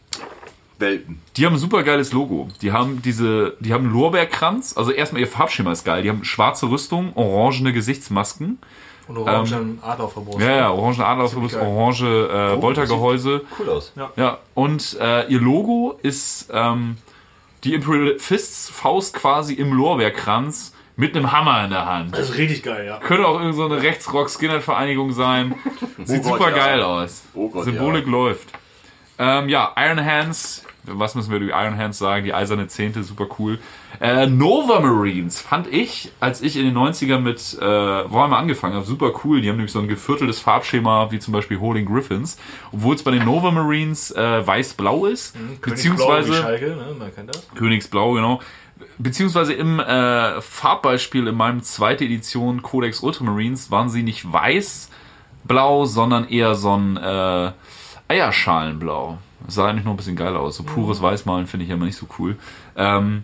Welten. Die haben ein super geiles Logo. Die haben diese, die haben einen Lorbeerkranz. Also erstmal ihr Farbschema ist geil. Die haben schwarze Rüstung, orangene Gesichtsmasken. Und orangen Adlerverbot. Ja, ja, orange geil. orange äh, Boltergehäuse. Cool aus. Ja, und äh, ihr Logo ist ähm, die Imperial Fists Faust quasi im Lorbeerkranz mit einem Hammer in der Hand. Das ist richtig geil, ja. Könnte auch irgendeine so eine Rechtsrock-Skinhead-Vereinigung sein. Sieht Oh Gott, super ja. geil aus. Oh Gott, Symbolik läuft. Ähm, ja, Iron Hands. Was müssen wir über die Iron Hands sagen? Die eiserne Zehnte, super cool. Äh, Nova Marines fand ich, als ich in den 90ern mit äh, Warhammer angefangen habe, super cool. Die haben nämlich so ein gevierteltes Farbschema, wie zum Beispiel Holding Griffins. Obwohl es bei den Nova Marines äh, weiß-blau ist. Königsblau beziehungsweise Schalke, ne? man kennt das. Königsblau, genau. Beziehungsweise im äh, Farbbeispiel in meinem zweite Edition Codex Ultramarines waren sie nicht weiß-blau, sondern eher so ein äh, Eierschalenblau. Das sah eigentlich noch ein bisschen geiler aus. So pures Weißmalen finde ich immer nicht so cool. Ähm,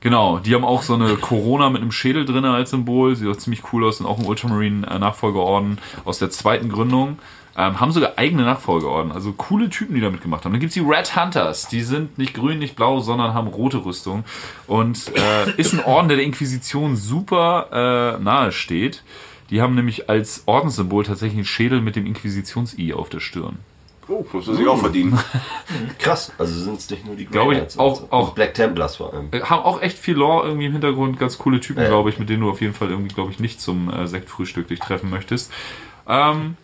genau, die haben auch so eine Corona mit einem Schädel drin als Symbol. Sieht auch ziemlich cool aus. Sind auch ein Ultramarine-Nachfolgeorden aus der zweiten Gründung. Ähm, haben sogar eigene Nachfolgeorden. Also coole Typen, die da mitgemacht haben. Dann gibt's die Red Hunters. Die sind nicht grün, nicht blau, sondern haben rote Rüstung. Und äh, ist ein Orden, der der Inquisition super äh, nahe steht. Die haben nämlich als Ordenssymbol tatsächlich einen Schädel mit dem Inquisitions-I auf der Stirn. Oh, muss man sich auch verdienen. Krass, also sind es nicht nur die ich, Grey Knights auch- und so. auch- Black Templars vor allem. Äh, haben auch echt viel Lore irgendwie im Hintergrund, ganz coole Typen, Ja. glaube ich, mit denen du auf jeden Fall irgendwie, glaube ich, nicht zum äh, Sektfrühstück dich treffen möchtest. Ähm,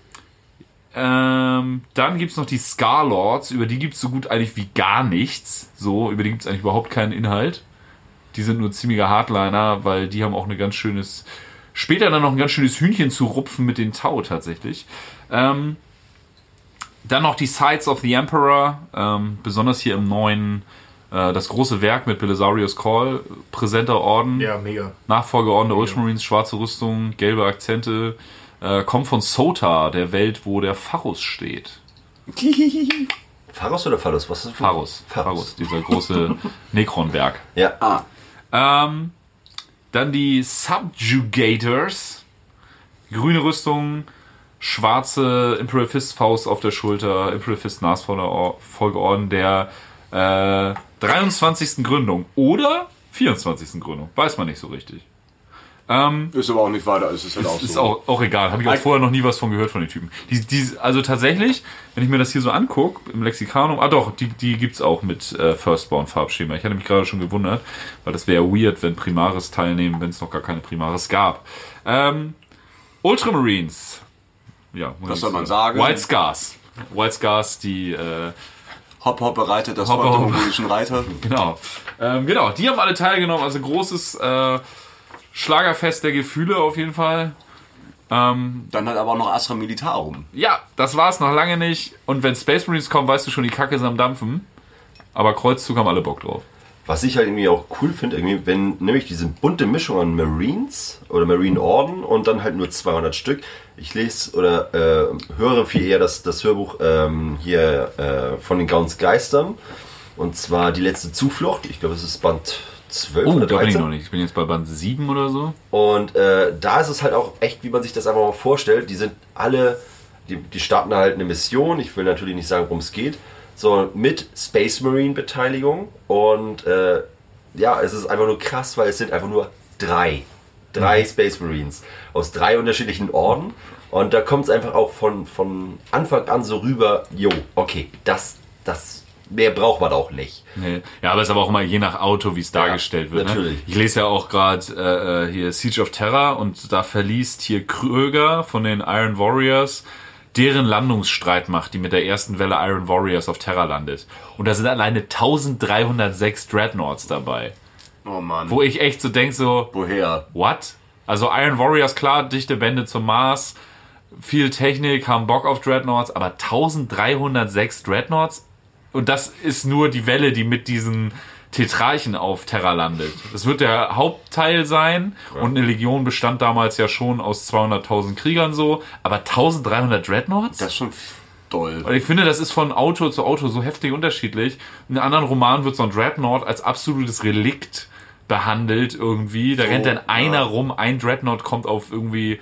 ähm, dann gibt's noch die Scarlords, über die gibt's so gut eigentlich wie gar nichts. So, über die gibt's eigentlich überhaupt keinen Inhalt. Die sind nur ziemlicher Hardliner, weil die haben auch ein ganz schönes, später dann noch ein ganz schönes Hühnchen zu rupfen mit den Tau tatsächlich. Ähm, dann noch die Sides of the Emperor, ähm, besonders hier im neuen, äh, das große Werk mit Belisarius Call, präsenter Orden, Ja, mega. Nachfolgeorden der Ultramarines, schwarze Rüstung, gelbe Akzente, äh, kommt von Sota, der Welt, wo der Pharus steht. Pharos oder Pharos? Was ist das? Pharus, Pharus, dieser große Necron-Werk. Ja. Ah, Ähm, dann die Subjugators. Grüne Rüstung, schwarze Imperial Fist Faust auf der Schulter, Imperial Fist Nachfolgeorden der äh, 23. Gründung oder 24. Gründung. Weiß man nicht so richtig. Ähm, ist aber auch nicht weiter, es ist halt auch ist so. auch, auch egal. Habe ich auch vorher noch nie was von gehört von den Typen. Die, die, also tatsächlich, wenn ich mir das hier so angucke, im Lexikanum, ah doch, die, die gibt's auch mit äh, Firstborn-Farbschema. Ich hatte mich gerade schon gewundert, weil das wäre weird, wenn Primaris teilnehmen, wenn es noch gar keine Primaris gab. Ähm, Ultramarines. Ja, Was soll man sagen? White Scars. White Scars, die äh, Hopp, hopp, bereitet das hopp. mongolischen Reiter. Genau. Ähm, genau, die haben alle teilgenommen. Also großes äh, Schlagerfest der Gefühle auf jeden Fall. Ähm, Dann halt aber auch noch Astra Militarum. ja, das war es noch lange nicht. Und wenn Space Marines kommen, weißt du schon, die Kacke ist am Dampfen. Aber Kreuzzug haben alle Bock drauf. was ich halt irgendwie auch cool finde, irgendwie, wenn nämlich diese bunte Mischung an Marines oder Marine Orden und dann halt nur 200 Stück. Ich lese oder äh, höre viel eher das, das Hörbuch ähm, hier äh, von den Gauns Geistern. Und zwar die letzte Zuflucht. Ich glaube, es ist Band 12 Oh, oder da bin ich 13. noch nicht. Ich bin jetzt bei Band 7 oder so. Und äh, da ist es halt auch echt, wie man sich das einfach mal vorstellt. Die sind alle, die, die starten halt eine Mission. Ich will natürlich nicht sagen, worum es geht. So mit Space Marine Beteiligung. Und äh, ja, es ist einfach nur krass, weil es sind einfach nur drei. Drei Space Marines aus drei unterschiedlichen Orden. Und da kommt es einfach auch von, von Anfang an so rüber, jo, okay, das, das, mehr braucht man auch nicht. Nee. Ja, aber es ist aber auch immer je nach Auto, wie es dargestellt wird. natürlich. Ne? Ich lese ja auch gerade äh, äh, hier Siege of Terror und da verliest hier Kröger von den Iron Warriors deren Landungsstreitmacht, die mit der ersten Welle Iron Warriors auf Terra landet. Und da sind alleine 1306 Dreadnoughts dabei. Oh Mann. Wo ich echt so denk so, Woher? what? Also Iron Warriors, klar, dichte Bände zum Mars, viel Technik, haben Bock auf Dreadnoughts, aber 1306 Dreadnoughts? Und das ist nur die Welle, die mit diesen Tetrarchen auf Terra landet. Das wird der Hauptteil sein und eine Legion bestand damals ja schon aus 200.000 Kriegern so, aber 1300 Dreadnoughts? Das ist schon doll. Und ich finde, das ist von Auto zu Auto so heftig unterschiedlich. In anderen Romanen wird so ein Dreadnought als absolutes Relikt behandelt irgendwie. Da rennt dann einer rum, ein Dreadnought kommt auf irgendwie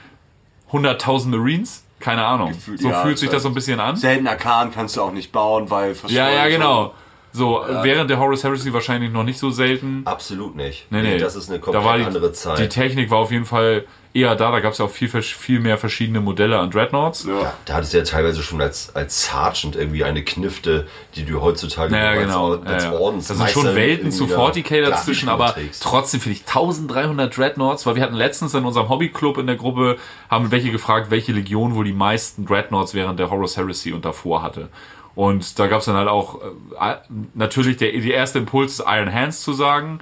100.000 Marines. Keine Ahnung. Gefühlt, so ja, fühlt sich das- so ein bisschen an. Seltener Kahn kannst du auch nicht bauen, weil Ja, ja, genau. So, während der Horus Heresy wahrscheinlich noch nicht so selten. Absolut nicht. Nee, nee. Das ist eine da komplett war die, andere Zeit. Die Technik war auf jeden Fall eher da. Da gab es ja auch viel, viel mehr verschiedene Modelle an Dreadnoughts. Ja. Da hattest du ja teilweise schon als, als Sergeant irgendwie eine Knifte, die du heutzutage Ja, als, genau. als ja, ja. Ordensmeister Das sind schon Welten zu da 40k dazwischen, aber trägst. trotzdem finde ich 1300 Dreadnoughts, weil wir hatten letztens in unserem Hobbyclub in der Gruppe, haben welche gefragt, welche Legion wohl die meisten Dreadnoughts während der Horus Heresy und davor hatte. Und da gab es dann halt auch äh, natürlich der, der erste Impuls, Iron Hands zu sagen.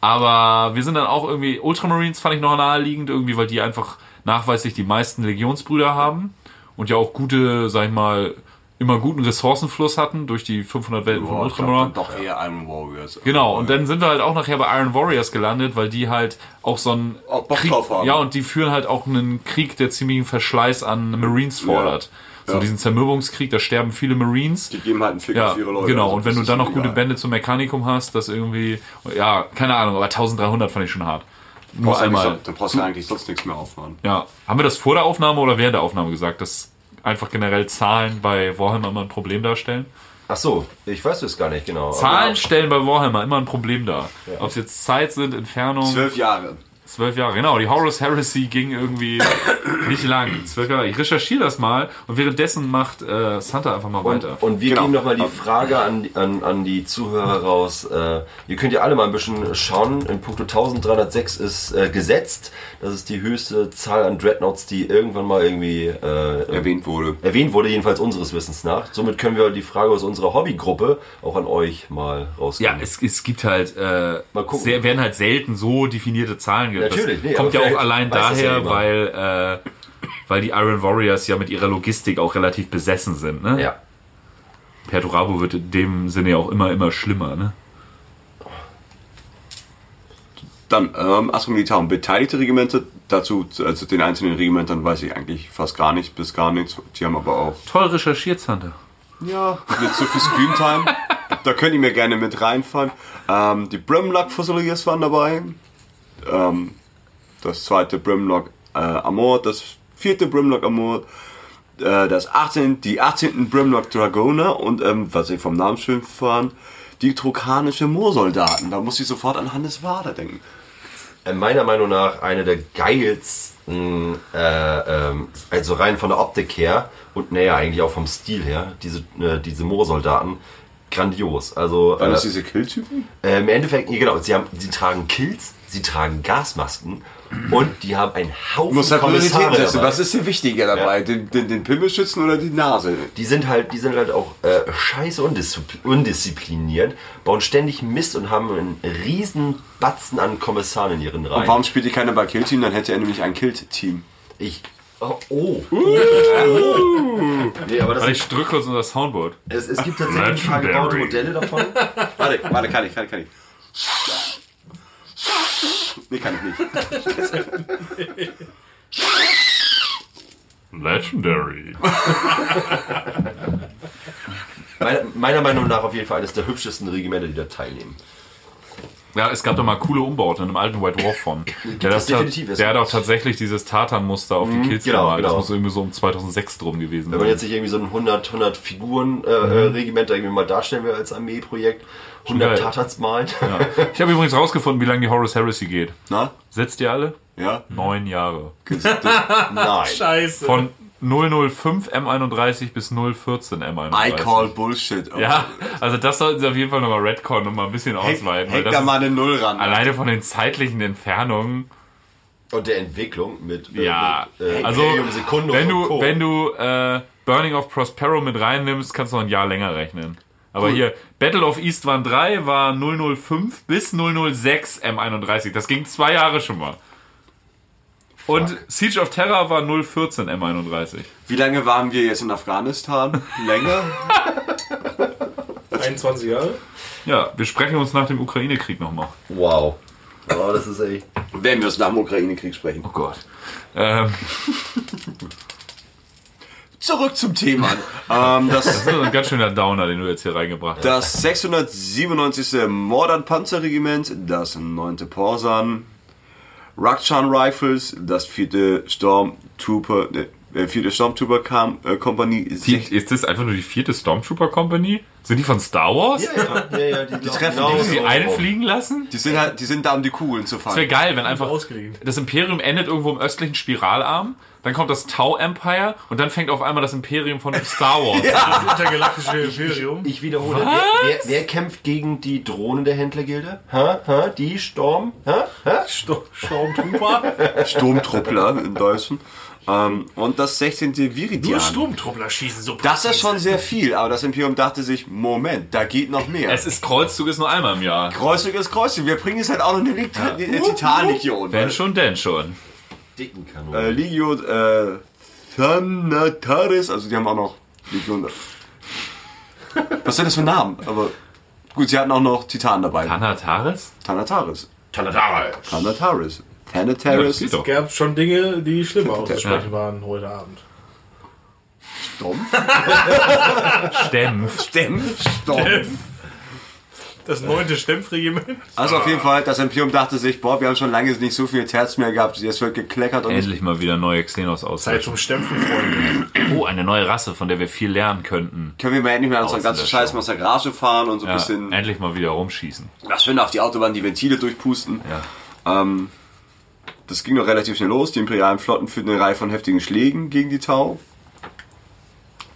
Aber wir sind dann auch irgendwie, Ultramarines fand ich noch naheliegend, irgendwie, weil die einfach nachweislich die meisten Legionsbrüder haben und ja auch gute, sag ich mal, immer guten Ressourcenfluss hatten durch die 500 Welten von Boah, ich glaub, Ultramarine. dann doch eher Iron Warriors. Genau, und dann sind wir halt auch nachher bei Iron Warriors gelandet, weil die halt auch so einen Bock Krieg, ja, und die führen halt auch einen Krieg, der ziemlichen Verschleiß an Marines fordert. So Ja. diesen Zermürbungskrieg, da sterben viele Marines. Die geben halt einen Fick Ja, auf ihre Leute. genau. Also und wenn du dann noch egal. gute Bände zum Mechanikum hast, das irgendwie, ja, keine Ahnung, aber 1300 fand ich schon hart. Nur Brauchst einmal. so- Dann brauchst du eigentlich sonst nichts mehr aufmachen. Ja. Haben wir das vor der Aufnahme oder während der Aufnahme gesagt, dass einfach generell Zahlen bei Warhammer immer ein Problem darstellen? Ach so, ich weiß das gar nicht genau. Zahlen stellen bei Warhammer immer ein Problem dar. Ob es jetzt Zeit sind, Entfernung. Zwölf Jahre. Zwölf Jahre, genau. Die Horus Heresy ging irgendwie nicht lang. Zwölf Jahre. Ich recherchiere das mal und währenddessen macht äh, Santa einfach mal Und, weiter. und wir Genau. geben nochmal die Frage an, die- an, an die Zuhörer raus. Äh, ihr könnt ja alle mal ein bisschen schauen. In puncto 1306 ist äh, gesetzt. Das ist die höchste Zahl an Dreadnoughts, die irgendwann mal irgendwie äh, Erwähnt wurde. erwähnt wurde, jedenfalls unseres Wissens nach. Somit können wir die Frage aus unserer Hobbygruppe auch an euch mal rausgeben. ja, es, es gibt halt, äh, Mal gucken. sehr, werden halt selten so definierte Zahlen gibt. Natürlich, das nee, kommt ja auch allein ja daher, jemand. weil, äh, weil die Iron Warriors ja mit ihrer Logistik auch relativ besessen sind. Ne? ja. Perturabo wird in dem Sinne ja auch immer, immer schlimmer. Ne? Dann, ähm, Astro Militar und beteiligte Regimente. Dazu, also den einzelnen Regimentern weiß ich eigentlich fast gar nicht, bis gar nichts. Die haben aber auch, Toll recherchiert, Santa. ja, mit so viel Screamtime. da könnt ihr mir gerne mit reinfahren. Ähm, die Brimlock Fusiliers waren dabei. Ähm, das zweite Brimlock äh, Amor, das vierte Brimlock Amor, äh, das 18, die 18. Brimlock Dragoner und ähm, was ich vom Namen schön fand, die trokanische Moorsoldaten. Da muss ich sofort an Hannes Wader denken. Äh, meiner Meinung nach eine der geilsten, äh, ähm, also rein von der Optik her und näher eigentlich auch vom Stil her, diese, äh, diese Moorsoldaten, grandios. Also Waren äh, das diese Killtypen? äh, im Endeffekt, nee, genau, sie, haben, sie tragen Kills, sie tragen Gasmasken und die haben einen Haufen Du musst halt Kommissare setzen. Was ist dir wichtiger dabei? Den, den, den Pimmel schützen oder die Nase? Die sind halt, die sind halt auch äh, scheiße undisziplin undiszipliniert, bauen ständig Mist und haben einen riesen Batzen an Kommissaren in ihren Reihen. Und warum spielt die keiner bei Killteam? Dann hätte er nämlich ein Kill-Team. Ich. Oh. oh. nee, aber das Warte, ist, ich drücke kurz unser Soundboard. es, es gibt tatsächlich ein paar gebaute Modelle davon. Warte, warte, kann ich, kann ich, kann ich. Nee, kann ich nicht. Legendary. Meiner, meiner Meinung nach auf jeden Fall eines der hübschesten Regimenter, die da teilnehmen. Ja, es gab da mal coole Umbauten in einem alten White Dwarf von. Der, das definitiv, der hat auch tatsächlich dieses Tartan-Muster auf die Kills genau, gemalt. Das genau. muss irgendwie so um 2006 drum gewesen Wenn man sein. jetzt nicht irgendwie so ein 100, 100 Figuren äh, Mhm. äh, Regiment irgendwie mal darstellen will als Armeeprojekt, 100 geil. Tatars malen. Ja. Ich habe übrigens rausgefunden, wie lange die Horus Heresy geht. Na? Setzt ihr alle? Ja? Neun Jahre. Nein. Scheiße. Von 005 M31 bis 014 M31. I call Bullshit. Ja, also das sollten sie auf jeden Fall nochmal Redcon und mal ein bisschen ausweiten. das da mal eine Null ran. alleine von den zeitlichen Entfernungen. Und der Entwicklung mit, äh, Ja, mit äh, also Secundus wenn du, wenn du äh, Burning of Prospero mit reinnimmst, kannst du noch ein Jahr länger rechnen. Aber hier, Battle of Eastwan 3 war 005 bis 006 M31. Das ging zwei Jahre schon mal. Und Siege of Terror war 014 M31. Wie lange waren wir jetzt in Afghanistan? Länger? 21 Jahre? Ja, wir sprechen uns nach dem Ukraine-Krieg nochmal. Wow. Oh, das ist echt. Wenn wir es nach dem Ukraine-Krieg sprechen. Oh Gott. Ähm, Zurück zum Thema. ähm, das, das ist ein ganz schöner Downer, den du jetzt hier reingebracht hast. das 697. Modern Panzerregiment, das 9. Porsan, Rakshan Rifles, das 4. Stormtrooper, äh, 4. Stormtrooper Kam, äh, Kompanie, Die, ist das einfach nur die vierte Stormtrooper Company? Sind die von Star Wars? Ja, ja, ja, die, treffen genau die Haben die so. einfliegen lassen? Die sind halt, die sind da, um die Kugeln zu Das wäre geil, wenn einfach das Imperium endet irgendwo im östlichen Spiralarm, dann kommt das Tau Empire und dann fängt auf einmal das Imperium von Star Wars an. Das intergalaktische Imperium. Ich wiederhole, wer, wer, wer kämpft gegen die Drohnen der Händlergilde? Ha? Ha? Die Storm? Ha? Ha? Sto- Sturmtrooper. Sturmtruppler im Deutschen. Ähm, und das 16. Nur Viridian. Sturmtruppler schießen so Das ist schon sehr viel, aber das Imperium dachte sich, Moment, da geht noch mehr. Es ist Kreuzzug ist nur einmal im Jahr. Kreuzzug ist Kreuzzug. Wir bringen jetzt halt auch noch eine, Lit eine Titanlegion. Wenn schon, denn schon. Dicken Äh, Kanonen. Legio äh, Thanataris, also die haben auch noch Legion. Was sind das für Namen? Aber gut, sie hatten auch noch Titan dabei. Tanataris? Thanataris. Thanataris. Ja, Thanataris. sieht doch. Es gab schon Dinge, die schlimmer auszusprechen Ja. waren heute Abend. Stumpf. Stempf. Stumpf. Stumpf. Das neunte Stempfregiment. Also auf jeden Fall, das Imperium dachte sich, boah, wir haben schon lange nicht so viel Terz mehr gehabt, jetzt wird gekleckert und Endlich mal wieder neue Xenos Zeit auslöschen. zum Stempfen, Freunde. Oh, eine neue Rasse, von der wir viel lernen könnten. können wir mal endlich mal unseren ganzen. Scheiß Massagrage fahren und so ein Ja, bisschen endlich mal wieder rumschießen. das schön auf die Autobahn die Ventile durchpusten. Ja. Ähm, das ging noch relativ schnell los. Die imperialen Flotten führten eine Reihe von heftigen Schlägen gegen die Tau.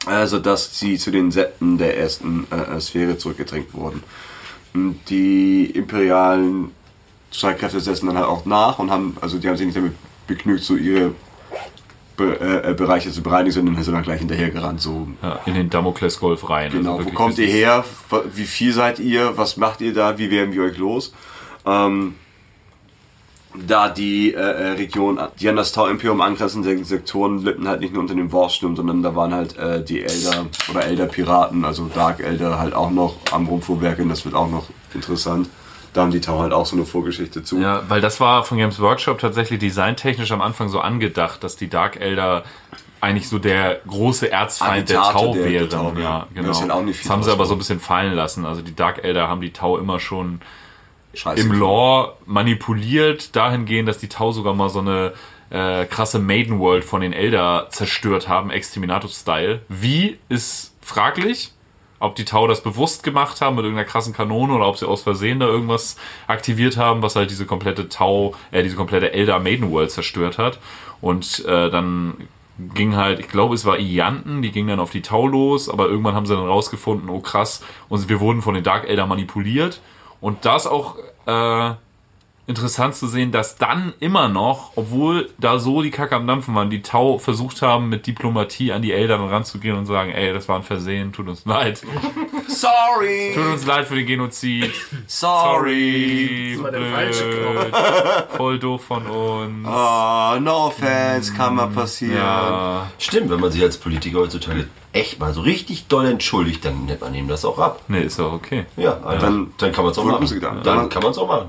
Also, dass sie zu den Septen der ersten äh, Sphäre zurückgedrängt wurden. Und die imperialen Streitkräfte setzen dann halt auch nach und haben, also die haben sich nicht damit begnügt, so ihre Be äh, äh, Bereiche zu bereinigen, sondern sind dann gleich hinterhergerannt. So, Ja, in den Damoklesgolf rein. Genau, Also wo kommt ihr her? Wie viel seid ihr? Was macht ihr da? Wie werden wir euch los? Ähm, da die äh, äh, Region, die an das Tau-Imperium angrenzenden Sektoren litten halt nicht nur unter dem Worfsturm, sondern da waren halt äh, die Elder oder Elder-Piraten, also Dark Elder halt auch noch am Rumfuhrwerken, das wird auch noch interessant. Da haben die Tau halt auch so eine Vorgeschichte zu. Ja, weil das war von Games Workshop tatsächlich designtechnisch am Anfang so angedacht, dass die Dark Elder eigentlich so der große Erzfeind der Tau wären. Tau, ja, genau. Halt nicht viel das haben sie aber so ein bisschen fallen lassen. Also die Dark Elder haben die Tau immer schon Scheiße. im Lore manipuliert, dahingehend, dass die Tau sogar mal so eine äh, krasse Maiden World von den Elder zerstört haben, Exterminatus-Style. Wie ist fraglich. Ob die Tau das bewusst gemacht haben mit irgendeiner krassen Kanone oder ob sie aus Versehen da irgendwas aktiviert haben, was halt diese komplette Tau, äh, diese komplette Elder Maiden World zerstört hat. Und äh, dann ging halt, ich glaube, es war Ianten, die ging dann auf die Tau los, aber irgendwann haben sie dann rausgefunden, oh krass, und wir wurden von den Dark Elder manipuliert. Und da ist auch äh, interessant zu sehen, dass dann immer noch, obwohl da so die Kacke am Dampfen waren, die Tau versucht haben, mit Diplomatie an die Eltern ranzugehen und sagen, ey, das war ein Versehen, tut uns leid. Sorry. Tut uns leid für den Genozid. Sorry. Sorry. war der falsche Voll doof von uns. Oh, no offense, kann mal passieren. Ja. Stimmt, wenn man sich als Politiker heutzutage echt mal so richtig doll entschuldigt, dann nimmt man ihm das auch ab. Nee, ist doch okay. Ja, also Dann- dann, kann man es auch machen. gedacht. Dann Dann- kann man es auch machen.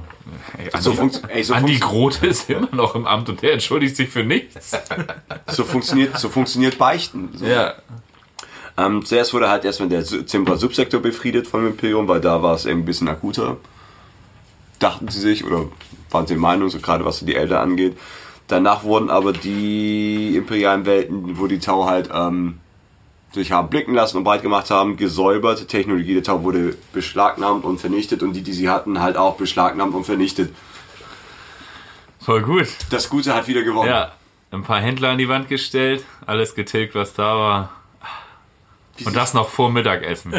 Ey, So, Andi, funkt, ey, so, Andi Grote ist immer noch im Amt und der entschuldigt sich für nichts. so, funktioniert, so funktioniert Beichten. So. Ja. Ähm, zuerst wurde halt erstmal der Zimbra-Subsektor befriedet vom Imperium, weil da war es irgendwie ein bisschen akuter. Dachten sie sich oder waren sie der Meinung, so gerade was die Elder angeht. Danach wurden aber die imperialen Welten, wo die Tau halt ähm, sich haben blicken lassen und breit gemacht haben, gesäubert. Die Technologie der Tau wurde beschlagnahmt und vernichtet und die, die sie hatten, halt auch beschlagnahmt und vernichtet. Voll gut. Das Gute hat wieder gewonnen. Ja. Ein paar Händler an die Wand gestellt, alles getilgt, was da war. Und das noch vor Mittagessen.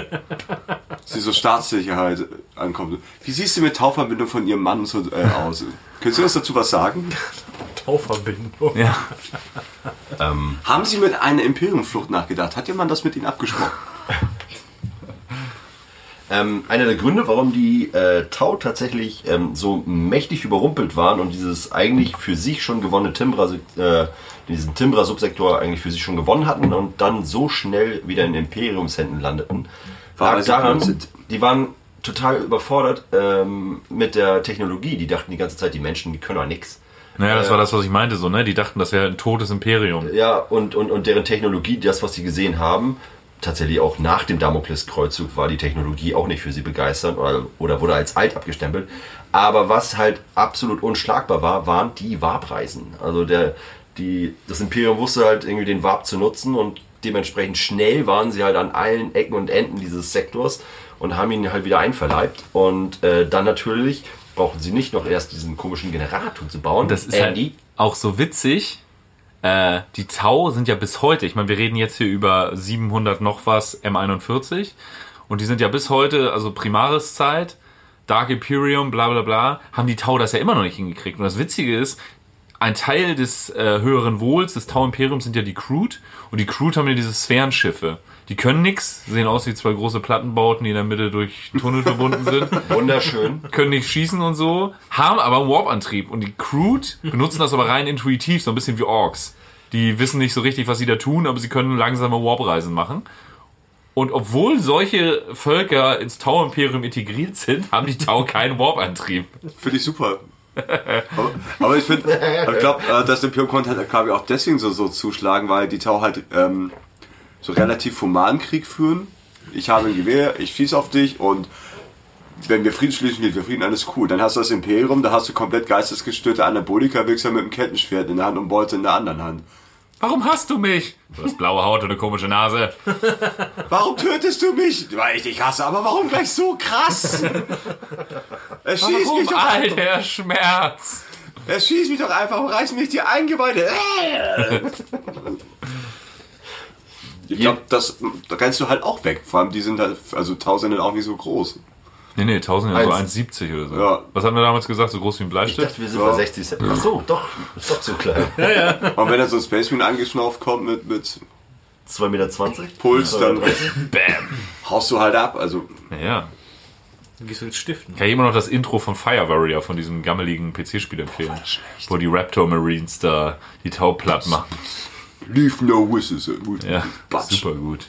sie so Staatssicherheit ankommt. Wie siehst du mit Tauverbindung von ihrem Mann so äh, aus? Könntest du uns dazu was sagen? Tauverbindung. Ja. Haben Sie mit einer Imperiumflucht nachgedacht? Hat jemand das mit Ihnen abgesprochen? Ähm, einer der Gründe, warum die äh, Tau tatsächlich ähm, so mächtig überrumpelt waren und dieses eigentlich für sich schon gewonnene Timbra, äh, diesen Timbra-Subsektor eigentlich für sich schon gewonnen hatten und dann so schnell wieder in Imperiumshänden landeten, War, lag daran, die waren total überfordert ähm, mit der Technologie. Die dachten die ganze Zeit, die Menschen, die können doch nichts. Naja, das war das, was ich meinte, so, ne? Die dachten, das wäre ein totes Imperium. Ja, und, und, und deren Technologie, das, was sie gesehen haben, tatsächlich auch nach dem Damokleskreuzzug war die Technologie auch nicht für sie begeisternd oder, oder wurde als alt abgestempelt. Aber was halt absolut unschlagbar war, waren die Warpreisen. Also der, die, das Imperium wusste halt irgendwie den Warp zu nutzen und dementsprechend schnell waren sie halt an allen Ecken und Enden dieses Sektors und haben ihn halt wieder einverleibt. Und äh, dann natürlich brauchten sie nicht noch erst diesen komischen Generator zu bauen. Das ist Andy. halt auch so witzig. Äh, die Tau sind ja bis heute, ich meine, wir reden jetzt hier über 700 noch was M41 und die sind ja bis heute, also Primaris-Zeit, Dark Imperium, bla bla bla, haben die Tau das ja immer noch nicht hingekriegt. Und das Witzige ist, ein Teil des äh, höheren Wohls des Tau-Imperiums sind ja die Crude und die Crude haben ja diese Sphärenschiffe. Die können nix, sehen aus wie zwei große Plattenbauten, die in der Mitte durch Tunnel verbunden sind Wunderschön. können nicht schießen und so, haben aber einen Warp-Antrieb. Und die Crude benutzen das aber rein intuitiv, so ein bisschen wie Orks. Die wissen nicht so richtig, was sie da tun, aber sie können langsame Warp-Reisen machen. Und obwohl solche Völker ins Tau-Imperium integriert sind, haben die Tau keinen Warp-Antrieb. Finde ich super. Aber, aber ich finde, ich glaube, äh, das Imperium konnte halt, glaube ich, auch deswegen so, so zuschlagen, weil die Tau halt ähm, so relativ humanen Krieg führen. Ich habe ein Gewehr, ich schieße auf dich und wenn wir Frieden schließen, wir Frieden, alles cool. Dann hast du das Imperium, da hast du komplett geistesgestörte Anabolika-Wichser mit einem Kettenschwert in der Hand und Beute in der anderen Hand. Warum hast du mich? Du hast blaue Haut und eine komische Nase. Warum tötest du mich? Weil ich dich hasse, aber warum gleich so krass? Er schießt mich Warum doch all einfach. der Schmerz? Er schießt mich doch einfach und reißt mich die Eingeweide. Ich glaube, das da rennst du halt auch weg. Vor allem, die sind halt, also Tausende auch nicht so groß. Nee, nee, 1000 ja so Eins. 1,70 oder so. Ja. Was haben wir damals gesagt? So groß wie ein Ich Bleistift? dachte, wir sind Ja. bei 60 Cent. Ach so, doch, ist doch so klein. Und wenn dann so ein Space Marine angeschnauft kommt mit, mit 2,20 Meter. Puls, dann Bam. haust du halt ab. Also, Naja. Dann gehst du mit Stiften. Kann ich immer noch das Intro von Fire Warrior, von diesem gammeligen PC-Spiel empfehlen. Wo die Raptor Marines da die Tau platt machen. leave no whistles. Ja, Batsch. super gut.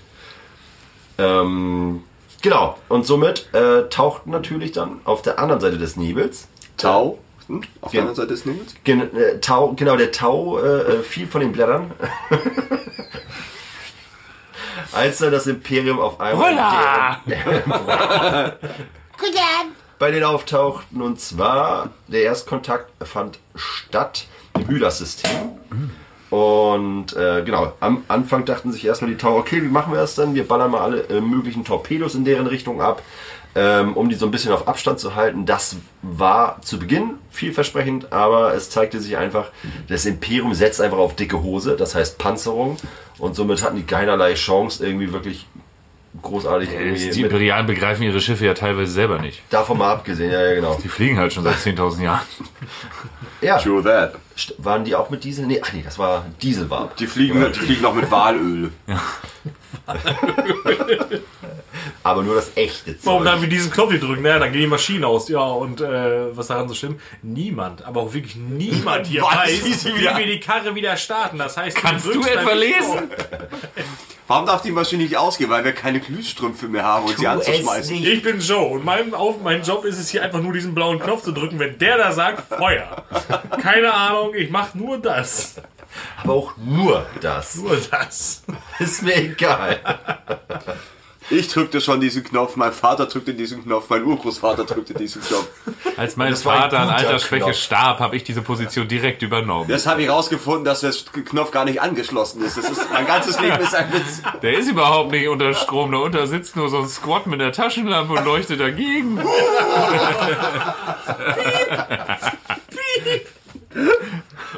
Ähm, genau, und somit äh, tauchten natürlich dann auf der anderen Seite des Nebels Tau. Hm? Auf der anderen Seite des Nebels? Gen äh, Tau, genau, der Tau äh, äh, fiel von den Blättern. Als dann das Imperium auf einmal deren- bei denen auftauchten. Und zwar, der Erstkontakt fand statt im Hylas-System. Und äh, genau, am Anfang dachten sich erstmal die Tau, okay, wie machen wir das dann? Wir ballern mal alle äh, möglichen Torpedos in deren Richtung ab, ähm, um die so ein bisschen auf Abstand zu halten. Das war zu Beginn vielversprechend, aber es zeigte sich einfach, das Imperium setzt einfach auf dicke Hose, das heißt Panzerung. Und somit hatten die keinerlei Chance, irgendwie wirklich großartig irgendwie Die Imperialen begreifen ihre Schiffe ja teilweise selber nicht. davon mal abgesehen. Ja, ja, genau. Die fliegen halt schon seit 10.000 Jahren. Ja, True that. Waren die auch mit Diesel? Nee, ach nee, das war Diesel war. Die fliegen, die fliegen noch mit Walöl. Aber nur das echte Warum Zeug. dann wir diesen Knopf hier drücken? Naja, dann gehen die Maschinen aus. Ja, und äh, was daran so schlimm? Niemand, aber auch wirklich niemand hier Weiß, weiß, wie wir die Karre wieder starten. Das heißt, Kannst du etwa lesen? Warum darf die Maschine nicht ausgehen? Weil wir keine Glühstrümpfe mehr haben und sie anzuschmeißen. nicht. Ich bin Joe und mein, auf, mein Job ist es hier einfach nur diesen blauen Knopf zu drücken, wenn der da sagt Feuer. Keine Ahnung, ich mach nur das. Aber auch nur das. Nur das. Ist mir egal. Ich drückte schon diesen Knopf, mein Vater drückte diesen Knopf, mein Urgroßvater drückte diesen Knopf. Als mein Vater an Altersschwäche Knopf. starb, habe ich diese Position direkt übernommen. Das habe ich rausgefunden, dass der Knopf gar nicht angeschlossen ist. Das ist mein ganzes Leben ist ein Witz. Der ist überhaupt nicht unter Strom, darunter sitzt nur so ein Squad mit der Taschenlampe und leuchtet dagegen.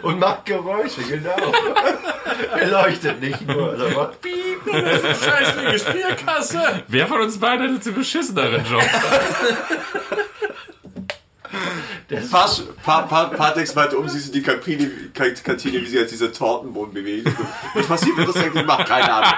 Und macht Geräusche, genau. er leuchtet nicht nur. Also macht Piep. Scheiße, Spielkasse. Wer von uns beiden hat jetzt den beschisseneren Job? Pass, pa, pa, Patex meinte um, siehst du die Kantine, Kantine, wie sie jetzt diese Tortenboden bewegt. Was passiert, wenn das eigentlich macht? Keine Ahnung.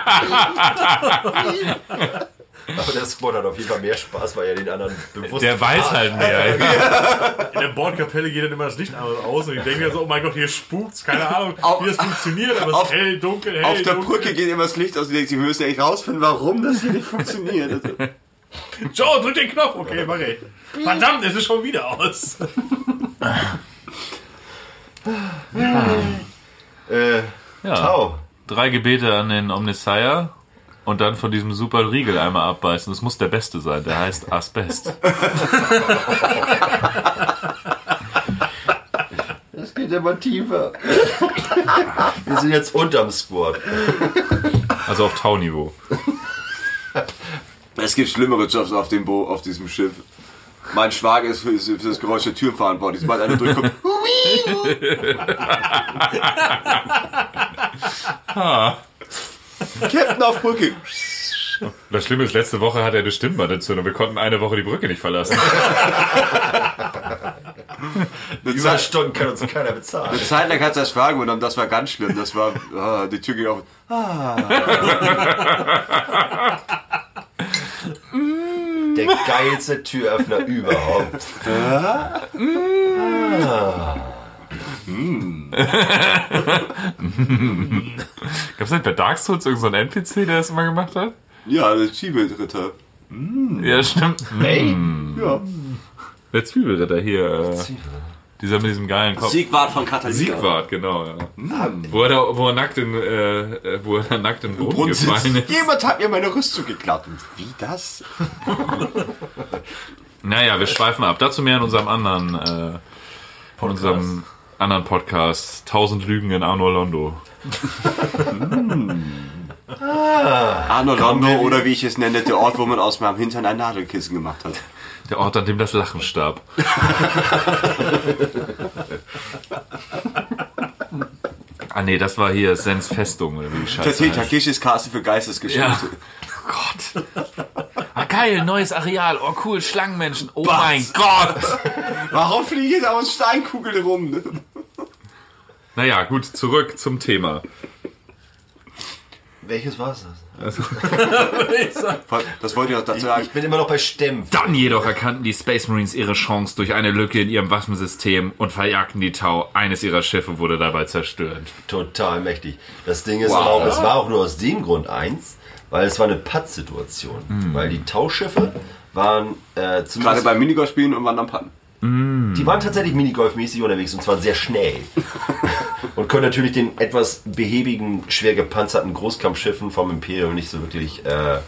Aber der Squad hat auf jeden Fall mehr Spaß, weil er den anderen bewusst Der weiß halt mehr. In der Bordkapelle geht dann immer das Licht an und aus und ich denke mir so, oh mein Gott, hier spukt's. Keine Ahnung, Auf- wie das funktioniert, aber es auf- ist hell, dunkel, hell, Auf der dunkel. Brücke geht immer das Licht aus und denkt, sie müssen eigentlich rausfinden, warum das hier nicht funktioniert. Also, Joe, drück den Knopf. Okay, mach ich. Verdammt, es ist schon wieder aus. Äh, Ja. Tau. Drei Gebete an den Omnissiah und dann von diesem super Riegel einmal abbeißen. Das muss der beste sein. Der heißt Asbest. Das geht immer tiefer. Wir sind jetzt unterm Squad. Also auf Tau-Niveau. es gibt schlimmere Jobs auf, dem Bo auf diesem Schiff. Mein Schwager ist für, das Geräusch der Türen verantwortlich. Sobald einer durchkommt, Captain auf Brücke. Das Schlimme ist, letzte Woche hat er eine Stimmbandentzündung. Wir konnten eine Woche die Brücke nicht verlassen. Eine Zeit, Überstunden kann uns keiner bezahlen. eine Zeit lang hat es das Fragen genommen, das war ganz schlimm. Das war, ah, die Tür ging auf. Der geilste Türöffner überhaupt. Gab es nicht bei Dark Souls irgendeinen NPC, der das immer gemacht hat? Ja, der Zwiebelritter. Ja, stimmt. Hey, Ja. Der Zwiebelritter hier. Äh, dieser mit diesem geilen Kopf. Siegwart von Catalina. Siegwart, genau. Ja. Wo, er da, wo er nackt in, äh, äh, wo er da nackt in den Boden Brunnen gefallen ist. Jemand hat mir meine Rüstung geklaut. Und Wie das? Naja, wir schweifen ab. Dazu mehr in unserem anderen, äh, von unserem anderen Podcast. 1000 Lügen in Arno Londo. Arno Londo oder wie ich es nenne, der Ort, wo man aus meinem Hintern ein Nadelkissen gemacht hat. Der Ort, an dem das Lachen starb. ah nee, das war hier Sens Festung oder wie die Scheiße heißt. Takeshis Castle für Geistesgeschichte. Ja. Gott. Ah, geil, neues Areal. Oh cool, Schlangenmenschen. Oh mein Gott. Warum fliegen da aus Steinkugeln rum? Naja, gut, zurück zum Thema. welches war es? Das wollte ich auch dazu Ich sagen. bin immer noch bei Stempf. Dann jedoch erkannten die Space Marines ihre Chance durch eine Lücke in ihrem Waffensystem und verjagten die Tau. Eines ihrer Schiffe wurde dabei zerstört. Total mächtig. Das Ding ist Wow. auch, es war auch nur aus dem Grund eins, weil es war eine Pattsituation. Weil die Tauschiffe waren äh, Gerade beim Minigolf-Spielen und Wandern Patten. Die waren tatsächlich Minigolf-mäßig unterwegs und zwar sehr schnell. und können natürlich den etwas behäbigen, schwer gepanzerten Großkampfschiffen vom Imperium nicht so wirklich äh,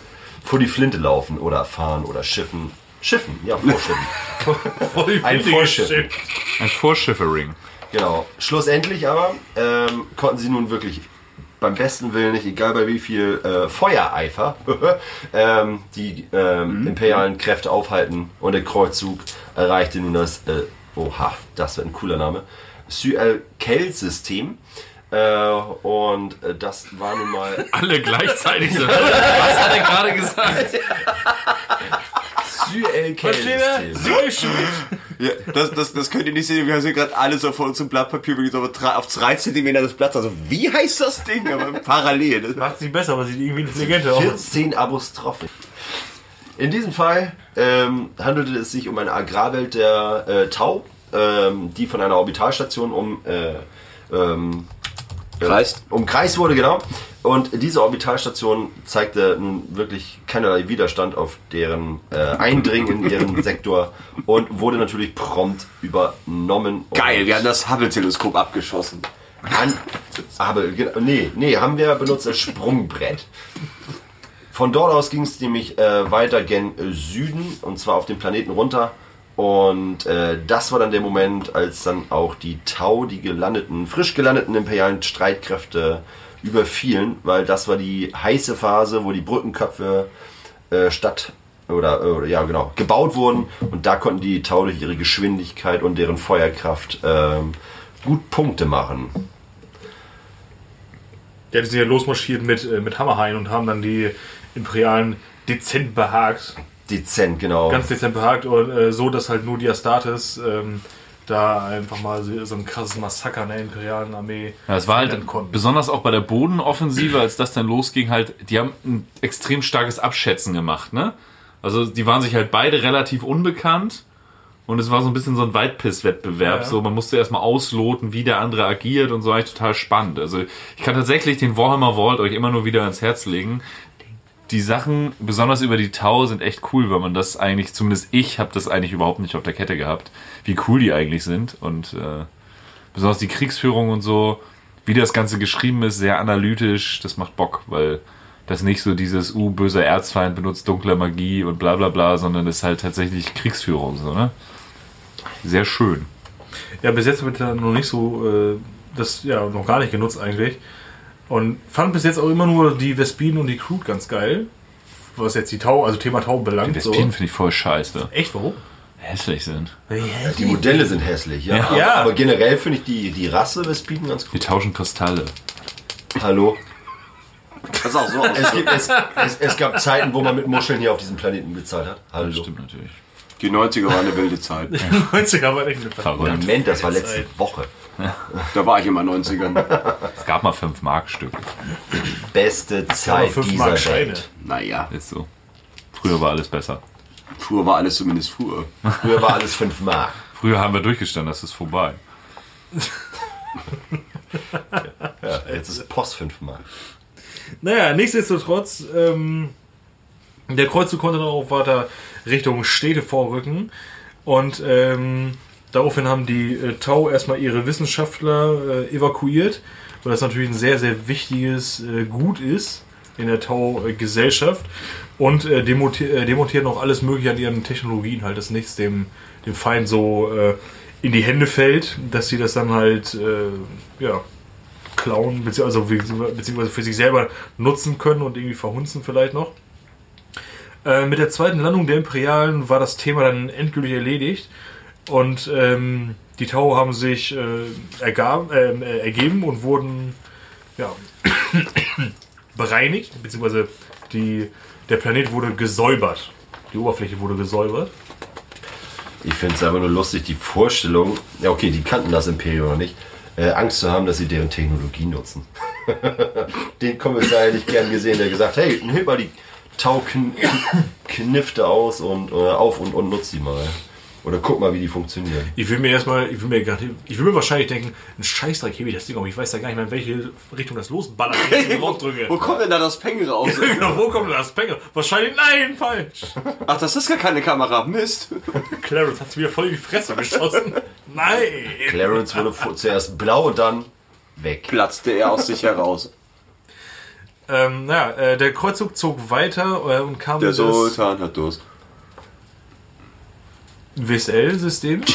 vor die Flinte laufen oder fahren oder schiffen. Schiffen, ja, vorschiffen. Ein Vorschiff. Ein Vorschiffering. Genau. Schlussendlich aber ähm, konnten sie nun wirklich beim besten Willen nicht, egal bei wie viel äh, Feuereifer, ähm, die ähm, imperialen Kräfte aufhalten und der Kreuzzug erreichte nun das, äh, oha, das wird ein cooler Name, Syel-Kell-System. Äh, und äh, das war nun mal Alle gleichzeitig so. Was hat er gerade gesagt? Syel-Kell-System. Ja, das, das, das könnt ihr nicht sehen. Wir haben hier gerade alle so vor uns im Blatt Papier wirklich so auf drei- auf 3 cm des Blatts. Also, wie heißt das Ding? Aber parallel. Das Macht sie besser, aber sieht irgendwie intelligenter aus. 14 Apostrophen. In diesem Fall ähm, handelte es sich um eine Agrarwelt der äh, Tau, ähm, die von einer Orbitalstation um, äh, ähm, Kreist. umkreist wurde, genau. Und diese Orbitalstation zeigte nun wirklich keinerlei Widerstand auf deren äh, Eindringen in ihren Sektor und wurde natürlich prompt übernommen. Geil, wir haben das Hubble-Teleskop abgeschossen. an, ge- nee, nee, haben wir benutzt als Sprungbrett. Von dort aus ging es nämlich äh, weiter gen Süden und zwar auf den Planeten runter. Und äh, das war dann der Moment, als dann auch die Tau, die gelandeten, frisch gelandeten imperialen Streitkräfte überfielen, weil das war die heiße Phase, wo die Brückenköpfe äh, statt oder, oder ja genau gebaut wurden und da konnten die Tau durch ihre Geschwindigkeit und deren Feuerkraft ähm, gut Punkte machen. Ja, die sind ja losmarschiert mit, äh, mit Hammerhain und haben dann die Imperialen dezent behagt. Dezent, genau. Ganz dezent behagt und äh, so, dass halt nur die Astartes ähm, da einfach mal so, so ein krasses Massaker in der imperialen Armee Ja, es war halt konnten. besonders auch bei der Bodenoffensive, als das dann losging, halt, die haben ein extrem starkes Abschätzen gemacht, ne? Also die waren sich halt beide relativ unbekannt und es war so ein bisschen so ein Weitpiss-Wettbewerb. Ja, ja. So, man musste erstmal ausloten, wie der andere agiert und so eigentlich total spannend. Also ich kann tatsächlich den Warhammer Vault euch immer nur wieder ans Herz legen. Die Sachen, besonders über die Tau, sind echt cool, weil man das eigentlich, zumindest ich habe das eigentlich überhaupt nicht auf der Kette gehabt, wie cool die eigentlich sind und äh, besonders die Kriegsführung und so, wie das Ganze geschrieben ist, sehr analytisch, das macht Bock, weil das nicht so dieses, uh, böser Erzfeind benutzt dunkle Magie und bla bla bla, sondern ist halt tatsächlich Kriegsführung, so, ne? Sehr schön. Ja, bis jetzt wird ja noch nicht so, äh, das ja noch gar nicht genutzt eigentlich. Und fand bis jetzt auch immer nur die Vespinen und die Crude ganz geil. Was jetzt die Tau, also Thema Tau belangt. Die So. Vespinen finde ich voll scheiße. Echt, warum? Hässlich sind. Die Modelle sind hässlich, ja. Ja. Aber, Ja. aber generell finde ich die, die Rasse Vespiden ganz Die cool. tauschen Kristalle. Hallo. Das ist auch so. Es, gibt, es, es, es gab Zeiten, wo man mit Muscheln hier auf diesem Planeten bezahlt hat. Hallo. Das stimmt natürlich. Die 90er waren eine wilde Zeit. 90er war echt eine Verrückt. Moment, das war letzte Zeit. Woche. Da war ich immer 90ern. Es gab mal 5 Mark-Stücke. Beste Aber Zeit 5 dieser Mark Scheine. Welt. Naja, Ist so. Früher war alles besser. früher war alles zumindest früher. Früher war alles 5 Mark. Früher haben wir durchgestanden, das ist vorbei. Ja, jetzt ist Post 5 Mark. Naja, nichtsdestotrotz, ähm, der Kreuzzug konnte dann auch weiter Richtung Städte vorrücken. Und ähm, daraufhin haben die äh, Tau erstmal ihre Wissenschaftler äh, evakuiert, weil das natürlich ein sehr, sehr wichtiges äh, Gut ist in der Tau-Gesellschaft. Und äh, äh, demontieren auch alles Mögliche an ihren Technologien, halt, dass nichts dem, dem Feind so äh, in die Hände fällt, dass sie das dann halt, ja, klauen, beziehungsweise, also beziehungsweise für sich selber nutzen können und irgendwie verhunzen vielleicht noch. Mit der zweiten Landung der Imperialen war das Thema dann endgültig erledigt und ähm, die Tau haben sich äh, ergab, ähm, äh, ergeben und wurden ja, bereinigt, beziehungsweise die, der Planet wurde gesäubert. Die Oberfläche wurde gesäubert. Ich finde es einfach nur lustig, die Vorstellung, ja okay, die kannten das Imperium noch nicht, äh, Angst zu haben, dass sie deren Technologie nutzen. Den Kommissar hätte ich gern gesehen, der gesagt, hey, heb mal die Tau-Knifte aus und äh, auf und, und nutz die mal. Oder guck mal, wie die funktionieren. Ich will mir erstmal, ich will mir gerade, ich will mir wahrscheinlich denken, ein Scheißdreck hebe ich das Ding auf. Ich weiß ja gar nicht mehr, in welche Richtung das losballert, wenn ich den. Wo kommt denn da das Peng raus? Genau, wo kommt denn das Pänger? Wahrscheinlich, nein, falsch. Ach, das ist gar keine Kamera. Mist. Clarence hat wieder voll in die Fresse geschossen. Nein. Clarence wurde zuerst blau und dann weg. Platzte er aus sich heraus. Ähm, naja, äh, der Kreuzzug zog weiter äh, und kam Der Sultan hat Durst. WSL-System.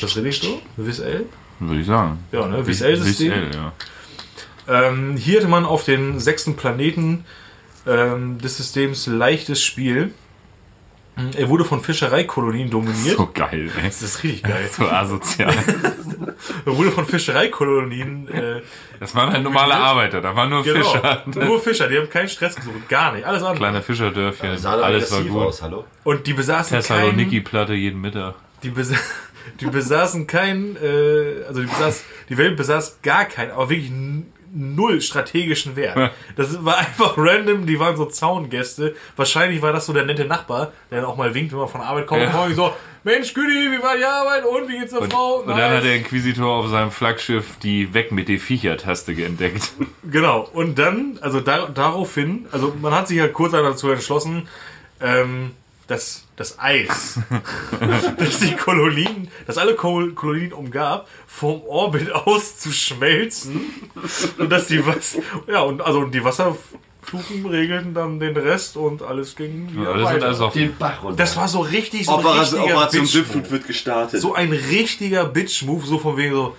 Das richtig so? WSL? Würde ich sagen. Ja, ne? WSL-System. WSL, ja. Ähm, hier hatte man auf den sechsten Planeten ähm, des Systems leichtes Spiel. Er wurde von Fischereikolonien dominiert. So geil, ey. Das ist richtig geil. So asozial. Er wurde von Fischereikolonien äh, Das waren halt normale Arbeiter, da waren nur Genau. Fischer. Nur Fischer, die haben keinen Stress gesucht, gar nicht. Alles andere. Kleine Fischerdörfchen, Sah doch alles war gut. aus, hallo? Und die besaßen keinen, Thessaloniki-Platte jeden Mittag. die, besa die besaßen kein, äh, also die, besaß, die Welt besaß gar kein, aber wirklich null strategischen Wert. Das war einfach random, die waren so Zaungäste. Wahrscheinlich war das so der nette Nachbar, der dann auch mal winkt, wenn man von Arbeit kommt. Ja. Und so, Mensch, Güdi, wie war die Arbeit und wie geht's der Und, Frau? und dann hat der Inquisitor auf seinem Flaggschiff die Weg mit den Viecher-Taste entdeckt. Genau, und dann, also da, daraufhin, also man hat sich ja kurz dazu entschlossen, ähm, dass das Eis, das die Kolonien, das alle Kol Kolonien umgab, vom Orbit aus zu schmelzen und dass die was, ja und also die Wasserfluchen regelten dann den Rest und alles ging wieder Alles sind weiter. also auf Den Bach runter. das war so richtig so ein Operation, richtiger Operation Bitch-Move. Schiffblut wird gestartet. So ein richtiger Bitch-Move, so von wegen so,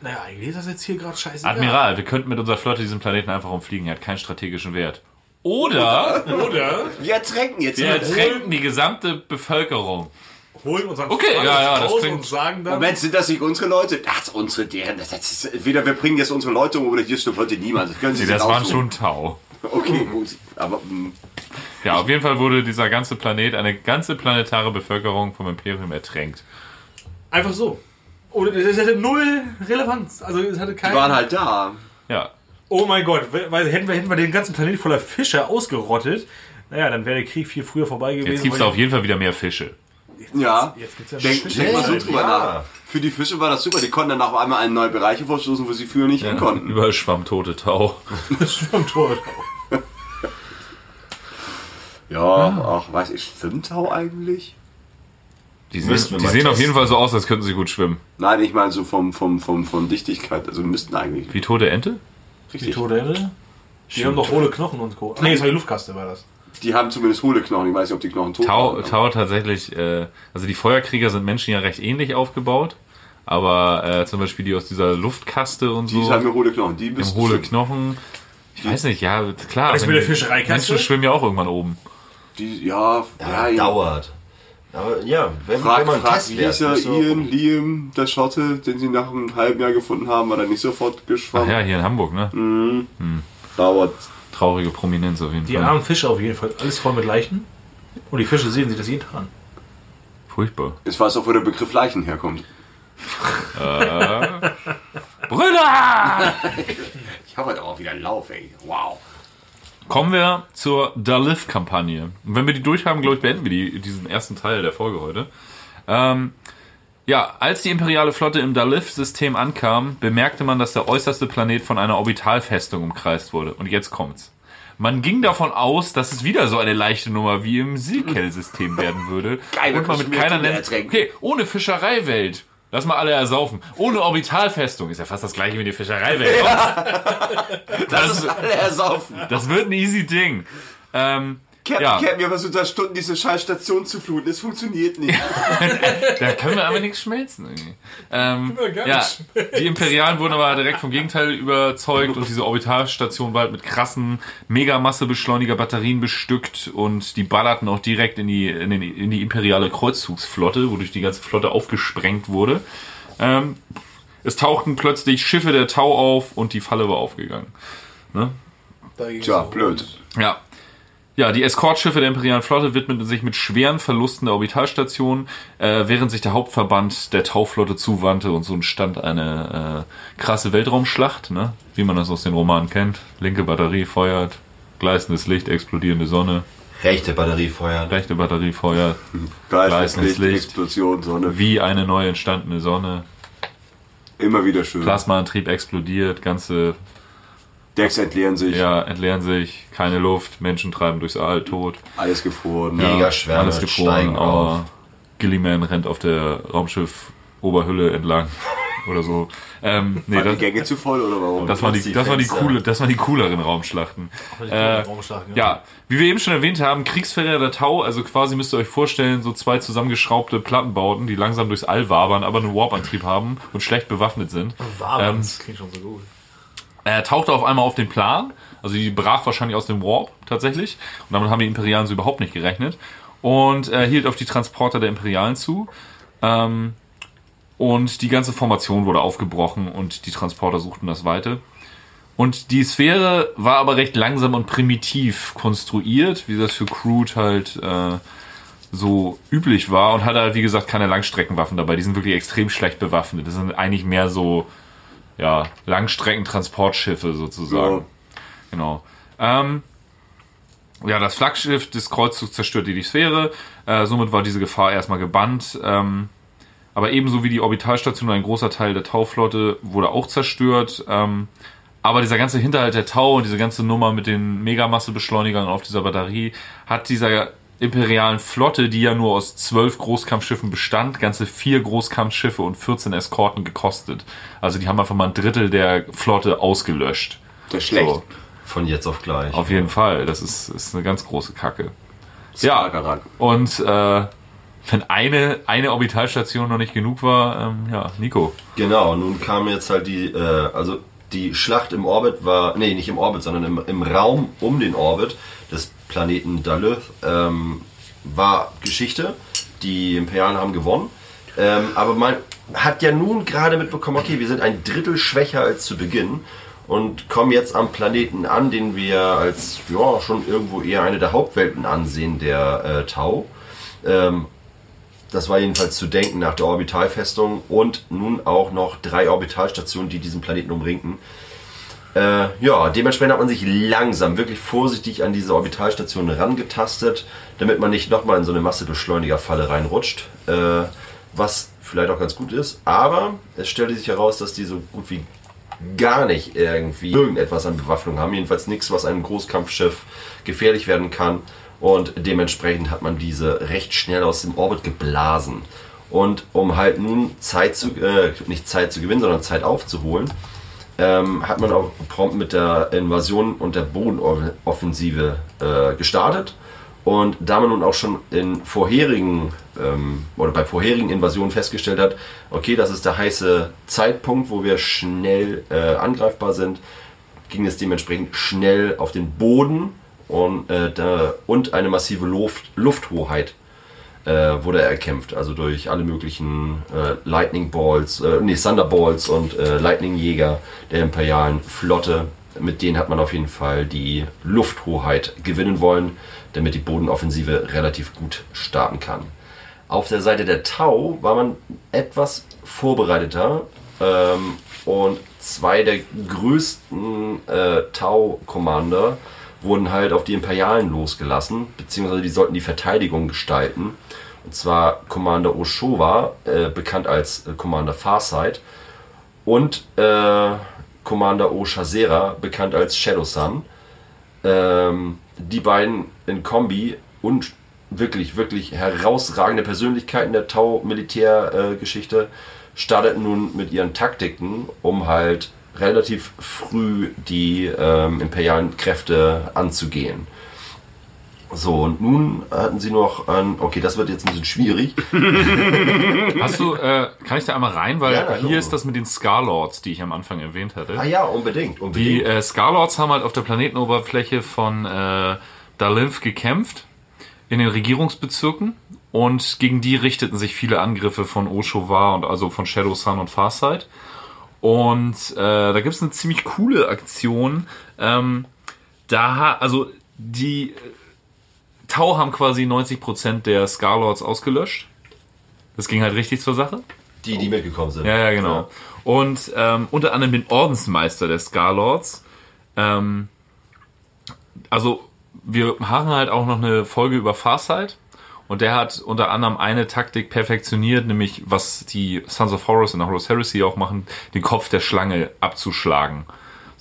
naja, eigentlich ist das jetzt hier gerade scheiße. Admiral, wir könnten mit unserer Flotte diesen Planeten einfach umfliegen. Er hat keinen strategischen Wert. Oder Oder Wir ertränken jetzt. wir ertränken die gesamte Bevölkerung. holen unseren Okay, ja, ja, das raus klingt- und sagen dann, Moment, sind das nicht unsere Leute? Das ist unsere, deren. Das ist, entweder wir bringen jetzt unsere Leute um oder hier stimmt heute niemand. Das können Sie Nee, das waren schon Tau. Okay, gut. Aber mm, mh, Ja, auf jeden Fall wurde dieser ganze Planet, eine ganze planetare Bevölkerung vom Imperium ertränkt. Einfach so. Oder es hatte null Relevanz. Also es hatte die keinen. waren halt da. Ja, oh mein Gott, weil hätten wir, hätten wir den ganzen Planet voller Fische ausgerottet, naja, dann wäre der Krieg viel früher vorbei gewesen. jetzt gibt es auf jeden Fall wieder mehr Fische. Ja. Jetzt gibt's ja Denk, Fische. denk mal so Ja. drüber nach. Für die Fische war das super. Die konnten dann auf einmal in neue Bereiche vorstoßen, wo sie früher nicht hin konnten. Überall schwamm tote Tau. Am Tor. Ja, ach, weiß ich, schwimmt Tau eigentlich? Die sehen, die sehen auf jeden Fall so aus, als könnten sie gut schwimmen. Nein, ich meine so vom, vom, vom, von Dichtigkeit. Also müssten eigentlich. Wie tote Ente? Die Richtig. tote Ente? Die haben doch hohle Knochen und Co. Nee, das war die Luftkaste, war das. Die haben zumindest hohle Knochen. Ich weiß nicht, ob die Knochen tot Tau, waren. Tau tatsächlich, äh, also die Feuerkrieger sind Menschen ja recht ähnlich aufgebaut. Aber äh, zum Beispiel die aus dieser Luftkaste und Die so, haben ja hohle Knochen. Die haben hohle schwimmen. Knochen. Ich weiß nicht, ja, klar. das mit der die- Fischereikaste? Menschen schwimmen ja auch irgendwann oben. Die, ja, ja, Ja, ja. dauert. Aber ja, wenn, Frag, wenn man frag Test Lisa, ist, so- Ian, Liam, der Schotte, den sie nach einem halben Jahr gefunden haben, war dann nicht sofort Ach geschwommen. ja, hier in Hamburg, ne? Dauert. Traurige Prominenz auf jeden Die Fall. armen Fische auf jeden Fall. Alles voll mit Leichen. Und die Fische sehen sich das jeden Tag an. Furchtbar. Jetzt weiß auch, wo der Begriff Leichen herkommt. Brüder! Ich habe heute auch wieder einen Lauf, ey. Wow. Kommen wir zur Dalif-Kampagne. Und wenn wir die durch haben, glaube ich, beenden wir die, diesen ersten Teil der Folge heute. Ähm, ja, als die imperiale Flotte im Dalif-System ankam, bemerkte man, dass der äußerste Planet von einer Orbitalfestung umkreist wurde. Und jetzt kommt's. Man ging davon aus, dass es wieder so eine leichte Nummer wie im Silkel-System werden würde. Geil, und man mit keiner ertränken. Okay, ohne Fischereiwelt. Lass mal alle ersaufen. Ohne Orbitalfestung. Ist ja fast das gleiche wie die Fischereiwelt. Das ist alle ersaufen. Das wird ein easy Ding. Ähm, Captain, Ja. Captain, wir versuchen seit Stunden diese scheiß Station zu fluten. Es funktioniert nicht. da können wir aber nichts schmelzen. Irgendwie. Ähm, wir gar ja, die Imperialen wurden aber direkt vom Gegenteil überzeugt und diese Orbitalstation war halt mit krassen Megamassebeschleuniger-Batterien bestückt und die ballerten auch direkt in die, in, den, in die imperiale Kreuzzugsflotte, wodurch die ganze Flotte aufgesprengt wurde. Ähm, es tauchten plötzlich Schiffe der Tau auf und die Falle war aufgegangen. Tja, blöd. Ja. Ja, die Eskortschiffe der imperialen Flotte widmeten sich mit schweren Verlusten der Orbitalstation, äh, während sich der Hauptverband der Tauflotte zuwandte und so entstand eine äh, krasse Weltraumschlacht, ne? wie man das aus den Romanen kennt. Linke Batterie feuert, gleißendes Licht, explodierende Sonne, Rechte Batterie feuern. rechte Batterie feuert, Gleiches Gleißendes Licht, Licht. Explosion, Sonne. wie eine neu entstandene Sonne. Immer wieder schön. Plasmaantrieb explodiert, ganze Decks entleeren sich. ja, entleeren sich, keine Luft, Menschen treiben durchs All, tot. Alles gefroren. Ja. Megaschwärme alles gefroren, steigen aber. Gilliman rennt auf der Raumschiff-Oberhülle entlang oder so. Ähm, nee, Waren die das, Gänge zu voll oder warum? das, waren die, die das, waren die coole, das waren die cooleren Raumschlachten. Äh, Ja, wie wir eben schon erwähnt haben, Kriegsfähre der Tau, also quasi müsst ihr euch vorstellen, so zwei zusammengeschraubte Plattenbauten, die langsam durchs All wabern, aber einen Warp-Antrieb haben und schlecht bewaffnet sind. Warm, Ähm, das klingt schon so gut. Er tauchte auf einmal auf den Plan, also die brach wahrscheinlich aus dem Warp tatsächlich. Und damit haben die Imperialen so überhaupt nicht gerechnet. Und er hielt auf die Transporter der Imperialen zu. Ähm, und die ganze Formation wurde aufgebrochen und die Transporter suchten das Weite. Und die Sphäre war aber recht langsam und primitiv konstruiert, wie das für Crude halt äh, so üblich war und hatte halt, wie gesagt, keine Langstreckenwaffen dabei. Die sind wirklich extrem schlecht bewaffnet. Das sind eigentlich mehr so, ja, Langstreckentransportschiffe sozusagen. Ja. Genau. Ähm, ja, das Flaggschiff des Kreuzzugs zerstörte die Sphäre. Äh, somit war diese Gefahr erstmal gebannt. Ähm, aber ebenso wie die Orbitalstation, ein großer Teil der Tauflotte wurde auch zerstört. Ähm, aber dieser ganze Hinterhalt der Tau und diese ganze Nummer mit den Megamassebeschleunigern auf dieser Batterie hat dieser imperialen Flotte, die ja nur aus zwölf Großkampfschiffen bestand, ganze vier Großkampfschiffe und 14 Eskorten gekostet. Also die haben einfach mal ein Drittel der Flotte ausgelöscht. Das ist schlecht. So, Von jetzt auf gleich. auf jeden Fall. Das ist, ist eine ganz große Kacke. Ja. Und äh, wenn eine, eine Orbitalstation noch nicht genug war, ähm, ja, Nico. Genau, nun kam jetzt halt die, äh, also die Schlacht im Orbit war, nee, nicht im Orbit, sondern im, im Raum um den Orbit des Planeten Daleth ähm, war Geschichte. Die Imperialen haben gewonnen. Ähm, aber man hat ja nun gerade mitbekommen, okay, wir sind ein Drittel schwächer als zu Beginn und kommen jetzt am Planeten an, den wir als ja schon irgendwo eher eine der Hauptwelten ansehen, der äh, Tau. Ähm, das war jedenfalls zu denken nach der Orbitalfestung und nun auch noch drei Orbitalstationen, die diesen Planeten umringten. Äh, ja, dementsprechend hat man sich langsam, wirklich vorsichtig an diese Orbitalstation rangetastet, damit man nicht nochmal in so eine Massebeschleunigerfalle reinrutscht. Äh, was vielleicht auch ganz gut ist, aber es stellte sich heraus, dass die so gut wie gar nicht irgendwie irgendetwas an Bewaffnung haben. Jedenfalls nichts, was einem Großkampfschiff gefährlich werden kann. Und dementsprechend hat man diese recht schnell aus dem Orbit geblasen. Und um halt nun Zeit zu, äh, nicht Zeit zu gewinnen, sondern Zeit aufzuholen, ähm, hat man auch prompt mit der Invasion und der Bodenoffensive äh, gestartet. Und da man nun auch schon in vorherigen ähm, oder bei vorherigen Invasionen festgestellt hat, okay, das ist der heiße Zeitpunkt, wo wir schnell äh, angreifbar sind, ging es dementsprechend schnell auf den Boden und, äh, da, und eine massive Luft, Lufthoheit äh, wurde erkämpft. Also durch alle möglichen äh, Lightning Balls, äh, nee, Thunderballs und äh, Lightning Jäger der imperialen Flotte. Mit denen hat man auf jeden Fall die Lufthoheit gewinnen wollen, damit die Bodenoffensive relativ gut starten kann. Auf der Seite der Tau war man etwas vorbereiteter ähm, und zwei der größten äh, Tau-Commander wurden halt auf die Imperialen losgelassen, beziehungsweise die sollten die Verteidigung gestalten. Und zwar Commander Oshowa, äh, bekannt als äh, Commander Farsight, und äh, Commander Oshazera, bekannt als Shadow Sun. Ähm, die beiden in Kombi und wirklich, wirklich herausragende Persönlichkeiten der Tau-Militärgeschichte starteten nun mit ihren Taktiken, um halt relativ früh die ähm, imperialen Kräfte anzugehen. So, und nun hatten sie noch ein. Okay, das wird jetzt ein bisschen schwierig. Hast du, äh, kann ich da einmal rein, weil Ja, hier ist das mit den Scarlords, die ich am Anfang erwähnt hatte. Ah ja, unbedingt. Die unbedingt. äh, Scarlords haben halt auf der Planetenoberfläche von äh, Dalinth gekämpft, in den Regierungsbezirken. Und gegen die richteten sich viele Angriffe von Oshova und also von Shadow Sun und Farsight. Und äh, da gibt es eine ziemlich coole Aktion. Ähm, da, also die Tau haben quasi 90% der Scarlords ausgelöscht. Das ging halt richtig zur Sache. die, die mitgekommen sind. Ja, ja, genau. Und ähm, unter anderem den Ordensmeister der Scarlords. Ähm, also wir machen halt auch noch eine Folge über Farsight. Und der hat unter anderem eine Taktik perfektioniert, nämlich was die Sons of Horus der Horus Heresy auch machen, den Kopf der Schlange abzuschlagen.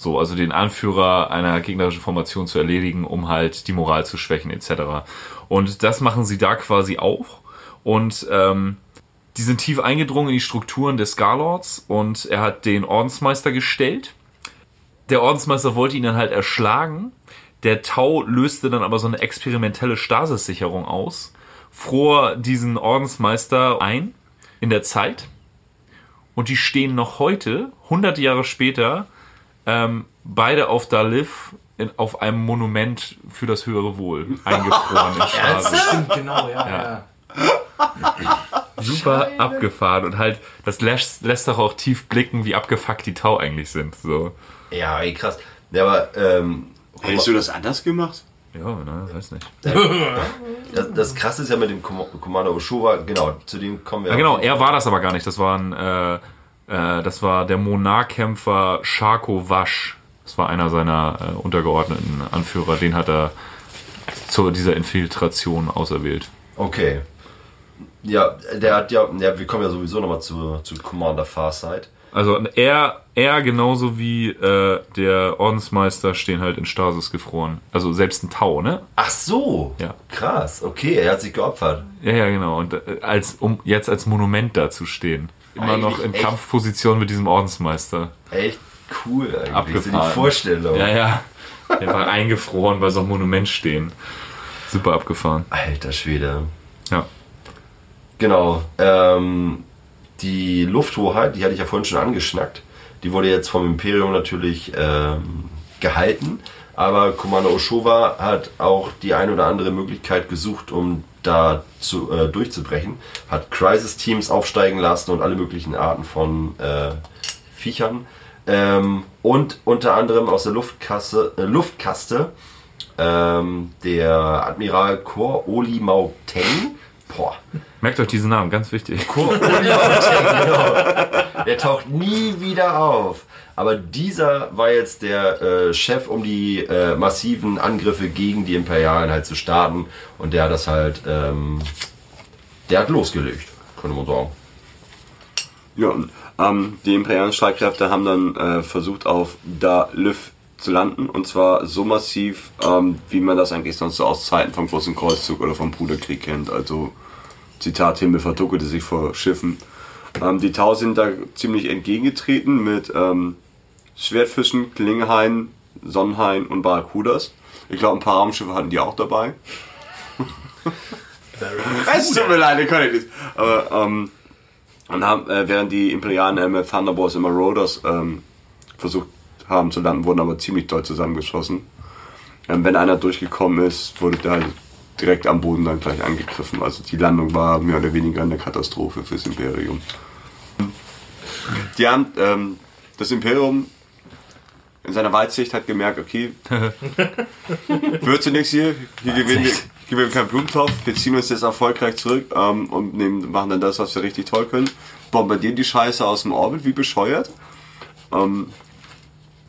So, also den Anführer einer gegnerischen Formation zu erledigen, um halt die Moral zu schwächen, etc. Und das machen sie da quasi auch. Und ähm, die sind tief eingedrungen in die Strukturen des Scarlords und er hat den Ordensmeister gestellt. Der Ordensmeister wollte ihn dann halt erschlagen. Der Tau löste dann aber so eine experimentelle Stasissicherung aus, fror diesen Ordensmeister ein in der Zeit. Und die stehen noch heute, 100 Jahre später, ähm, beide auf Dalif in, auf einem Monument für das höhere Wohl eingefroren in Stasis Stimmt, genau, ja, ja. super abgefahren und halt, das lässt, lässt doch auch tief blicken, wie abgefuckt die Tau eigentlich sind. So. Ja, ey, krass. Ja, aber ähm, Hättest du das anders gemacht? Ja, ne, weiß nicht. das, das krasse ist ja mit dem Com Commander Oshowa, genau, zu dem kommen wir. Ja, genau, er war das aber gar nicht. Das war ein, äh, Äh, das war der Monarkämpfer Sharko Wasch. Das war einer seiner äh, untergeordneten Anführer. Den hat er zu dieser Infiltration auserwählt. Okay. Ja, der hat ja, ja wir kommen ja sowieso nochmal zu, zu Commander Farsight. Also er, er genauso wie äh, der Ordensmeister stehen halt in Stasis gefroren. Also selbst ein Tau, ne? Ach so. Ja. Krass. Okay, er hat sich geopfert. Ja, ja, genau. Und äh, als, um jetzt als Monument da zu stehen. Immer Eigentlich noch in echt. Kampfposition mit diesem Ordensmeister. Echt cool eigentlich. So Abgefahren. die Vorstellung. Ja, ja. Einfach eingefroren bei so einem Monument stehen. Super abgefahren. Alter Schwede. Ja. Genau. Ähm, die Lufthoheit, die hatte ich ja vorhin schon angeschnackt, die wurde jetzt vom Imperium natürlich ähm, gehalten. Aber Commander Oshova hat auch die ein oder andere Möglichkeit gesucht, um da zu, äh, durchzubrechen. Hat Crisis-Teams aufsteigen lassen und alle möglichen Arten von äh, Viechern. Ähm, und unter anderem aus der Luftkasse, äh, Luftkaste ähm, der Admiral Kor Oli Mau Teng. Boah, Merkt euch diesen Namen, ganz wichtig. Der taucht nie wieder auf. Aber dieser war jetzt der äh, Chef, um die äh, massiven Angriffe gegen die Imperialen halt zu starten. Und der hat das halt, ähm, der hat losgelegt, könnte man sagen. Ja, ähm, die imperialen Streitkräfte haben dann äh, versucht, auf Da Lüff zu landen. Und zwar so massiv, ähm, wie man das eigentlich sonst so aus Zeiten vom Großen Kreuzzug oder vom Bruderkrieg kennt. Also, Zitat, Himmel verdunkelte sich vor Schiffen. Ähm, die Tau sind da ziemlich entgegengetreten mit ähm, Schwertfischen, Klingenhaien, Sonnenhaien und Barracudas. Ich glaube, ein paar Raumschiffe hatten die auch dabei. Es tut mir leid, ich kann nicht. Aber, ähm, und haben, äh, während die Imperialen äh, mit Thunderbolts und Marauders ähm, versucht haben zu landen, wurden aber ziemlich doll zusammengeschossen. Ähm, wenn einer durchgekommen ist, wurde der halt direkt am Boden dann gleich angegriffen. Also die Landung war mehr oder weniger eine Katastrophe fürs Imperium. Die haben, ähm, das Imperium in seiner Weitsicht hat gemerkt, okay, wird zu nichts hier, hier gewinnen wir, gewinnen wir keinen Blumentopf, wir ziehen uns jetzt erfolgreich zurück ähm, und nehmen, machen dann das, was wir richtig toll können, bombardieren die Scheiße aus dem Orbit, wie bescheuert. Ähm,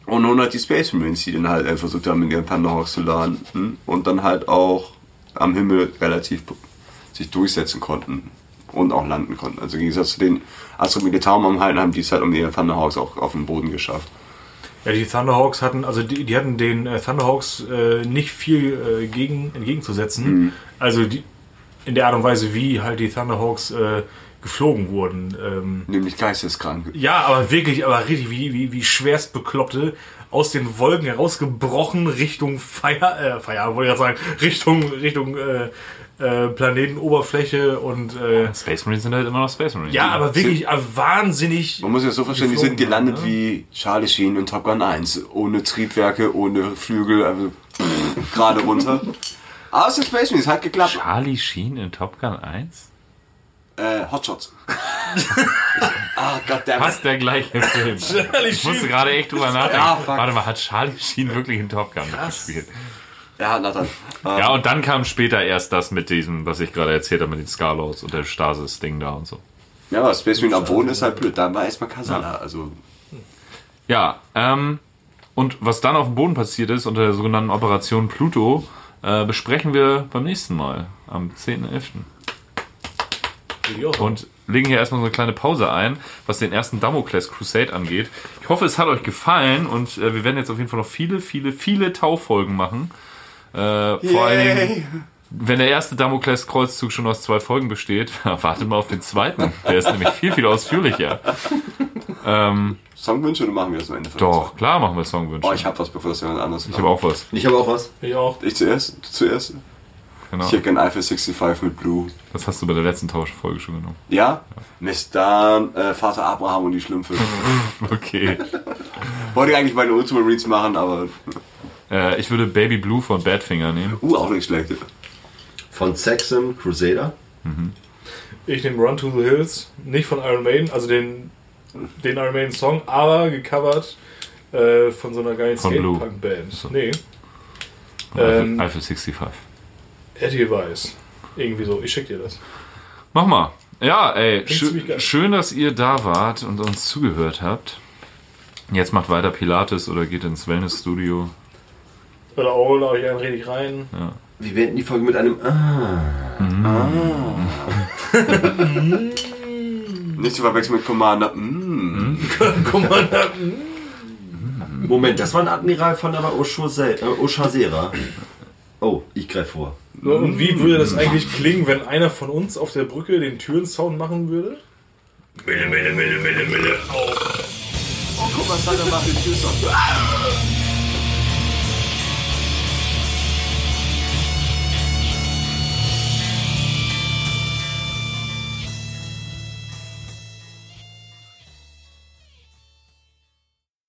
und nun halt die Space Marines, die dann halt äh, versucht haben, in ihren Thunderhawks zu landen und dann halt auch am Himmel relativ sich durchsetzen konnten und auch landen konnten. Also im Gegensatz zu den Astromilitaren am Halten haben die es halt um ihre Thunderhawks auch auf den Boden geschafft. Ja, die Thunderhawks hatten, also die, die hatten den äh, Thunderhawks äh, nicht viel äh, gegen, entgegenzusetzen. Also die, in der Art und Weise, wie halt die Thunderhawks äh, geflogen wurden. Ähm, Nämlich geisteskrank. ja, aber wirklich, aber richtig, wie, wie, wie schwerst Bekloppte aus den Wolken herausgebrochen Richtung Feier, äh, Feier, wollte ich gerade sagen, Richtung, Richtung äh, äh, Planetenoberfläche und äh, Space Marines sind halt immer noch Space Marines. ja, aber wirklich äh, wahnsinnig. Man muss sich das so verstehen, die sind gelandet ne? wie Charlie Sheen in Top Gun 1. Ohne Triebwerke, ohne Flügel, also gerade runter. Aber ist Space Marines, hat geklappt. Charlie Sheen in Top Gun 1? Äh, Hotshots. ah, goddammit. Fast der gleiche Film. ich musste gerade echt drüber nachdenken. Ja, fuck. Warte mal, hat Charlie Sheen wirklich in Top Gun mitgespielt? Ja, Nathan. Äh, Ja, und dann kam später erst das mit diesem, was ich gerade erzählt habe, mit den Scarlords und der Stasis-Ding da und so. ja, aber Space Marine am Boden ist halt blöd. Da war erstmal Kasala. Also, Ja, ähm, und was dann auf dem Boden passiert ist, unter der sogenannten Operation Pluto, äh, besprechen wir beim nächsten Mal, am 10.11. Und legen hier erstmal so eine kleine Pause ein, was den ersten Damocles Crusade angeht. Ich hoffe, es hat euch gefallen und äh, wir werden jetzt auf jeden Fall noch viele, viele, viele Taufolgen machen. Äh, vor allen Dingen, wenn der erste Damocles Kreuzzug schon aus zwei Folgen besteht, wartet mal auf den zweiten. Der ist nämlich viel, viel ausführlicher. Ähm, Songwünsche oder machen wir das am Ende? von doch, klar machen wir Songwünsche. Oh, ich hab was, bevor das jemand anderes Ich habe auch was. Ich habe auch was. Ich auch. Ich zuerst? Du zuerst? Genau. Ich hätte gern Eiffel 65 mit Blue. Das hast du bei der letzten Tauschfolge schon genommen. Ja? Mist, dann äh, Vater Abraham und die Schlümpfe. Okay. Wollte ich eigentlich meine Ultramarines machen, aber äh, ich würde Baby Blue von Badfinger nehmen. uh, auch nicht schlecht. Von Saxon Crusader. Ich nehme Run to the Hills, nicht von Iron Maiden, also den, den Iron Maiden Song, aber gecovert äh, von so einer geilen Von Blue. Skatepunk-Band. So. Nee, Ähm, Eiffel 65. Eddie Weiß. Irgendwie so, ich schick dir das. Mach mal. Ja, ey, schö ziemlich geil. schön, dass ihr da wart und uns zugehört habt. Jetzt macht weiter Pilates oder geht ins Wellnessstudio. Oder auch, da ich einen redig rein. Wir beenden die Folge mit einem Ah. Nicht zu verwechseln mit Commander. Mm. Mal, da, Moment, das war ein Admiral von der Oshose- äh, Oshasera. Oh, ich greife vor. So, Und wie würde das eigentlich klingen, wenn einer von uns auf der Brücke den Türensound machen würde? Mille, Mille, Mille, Mille, Mille, auf. Oh, guck, was hat er macht. Die Tür ist offen.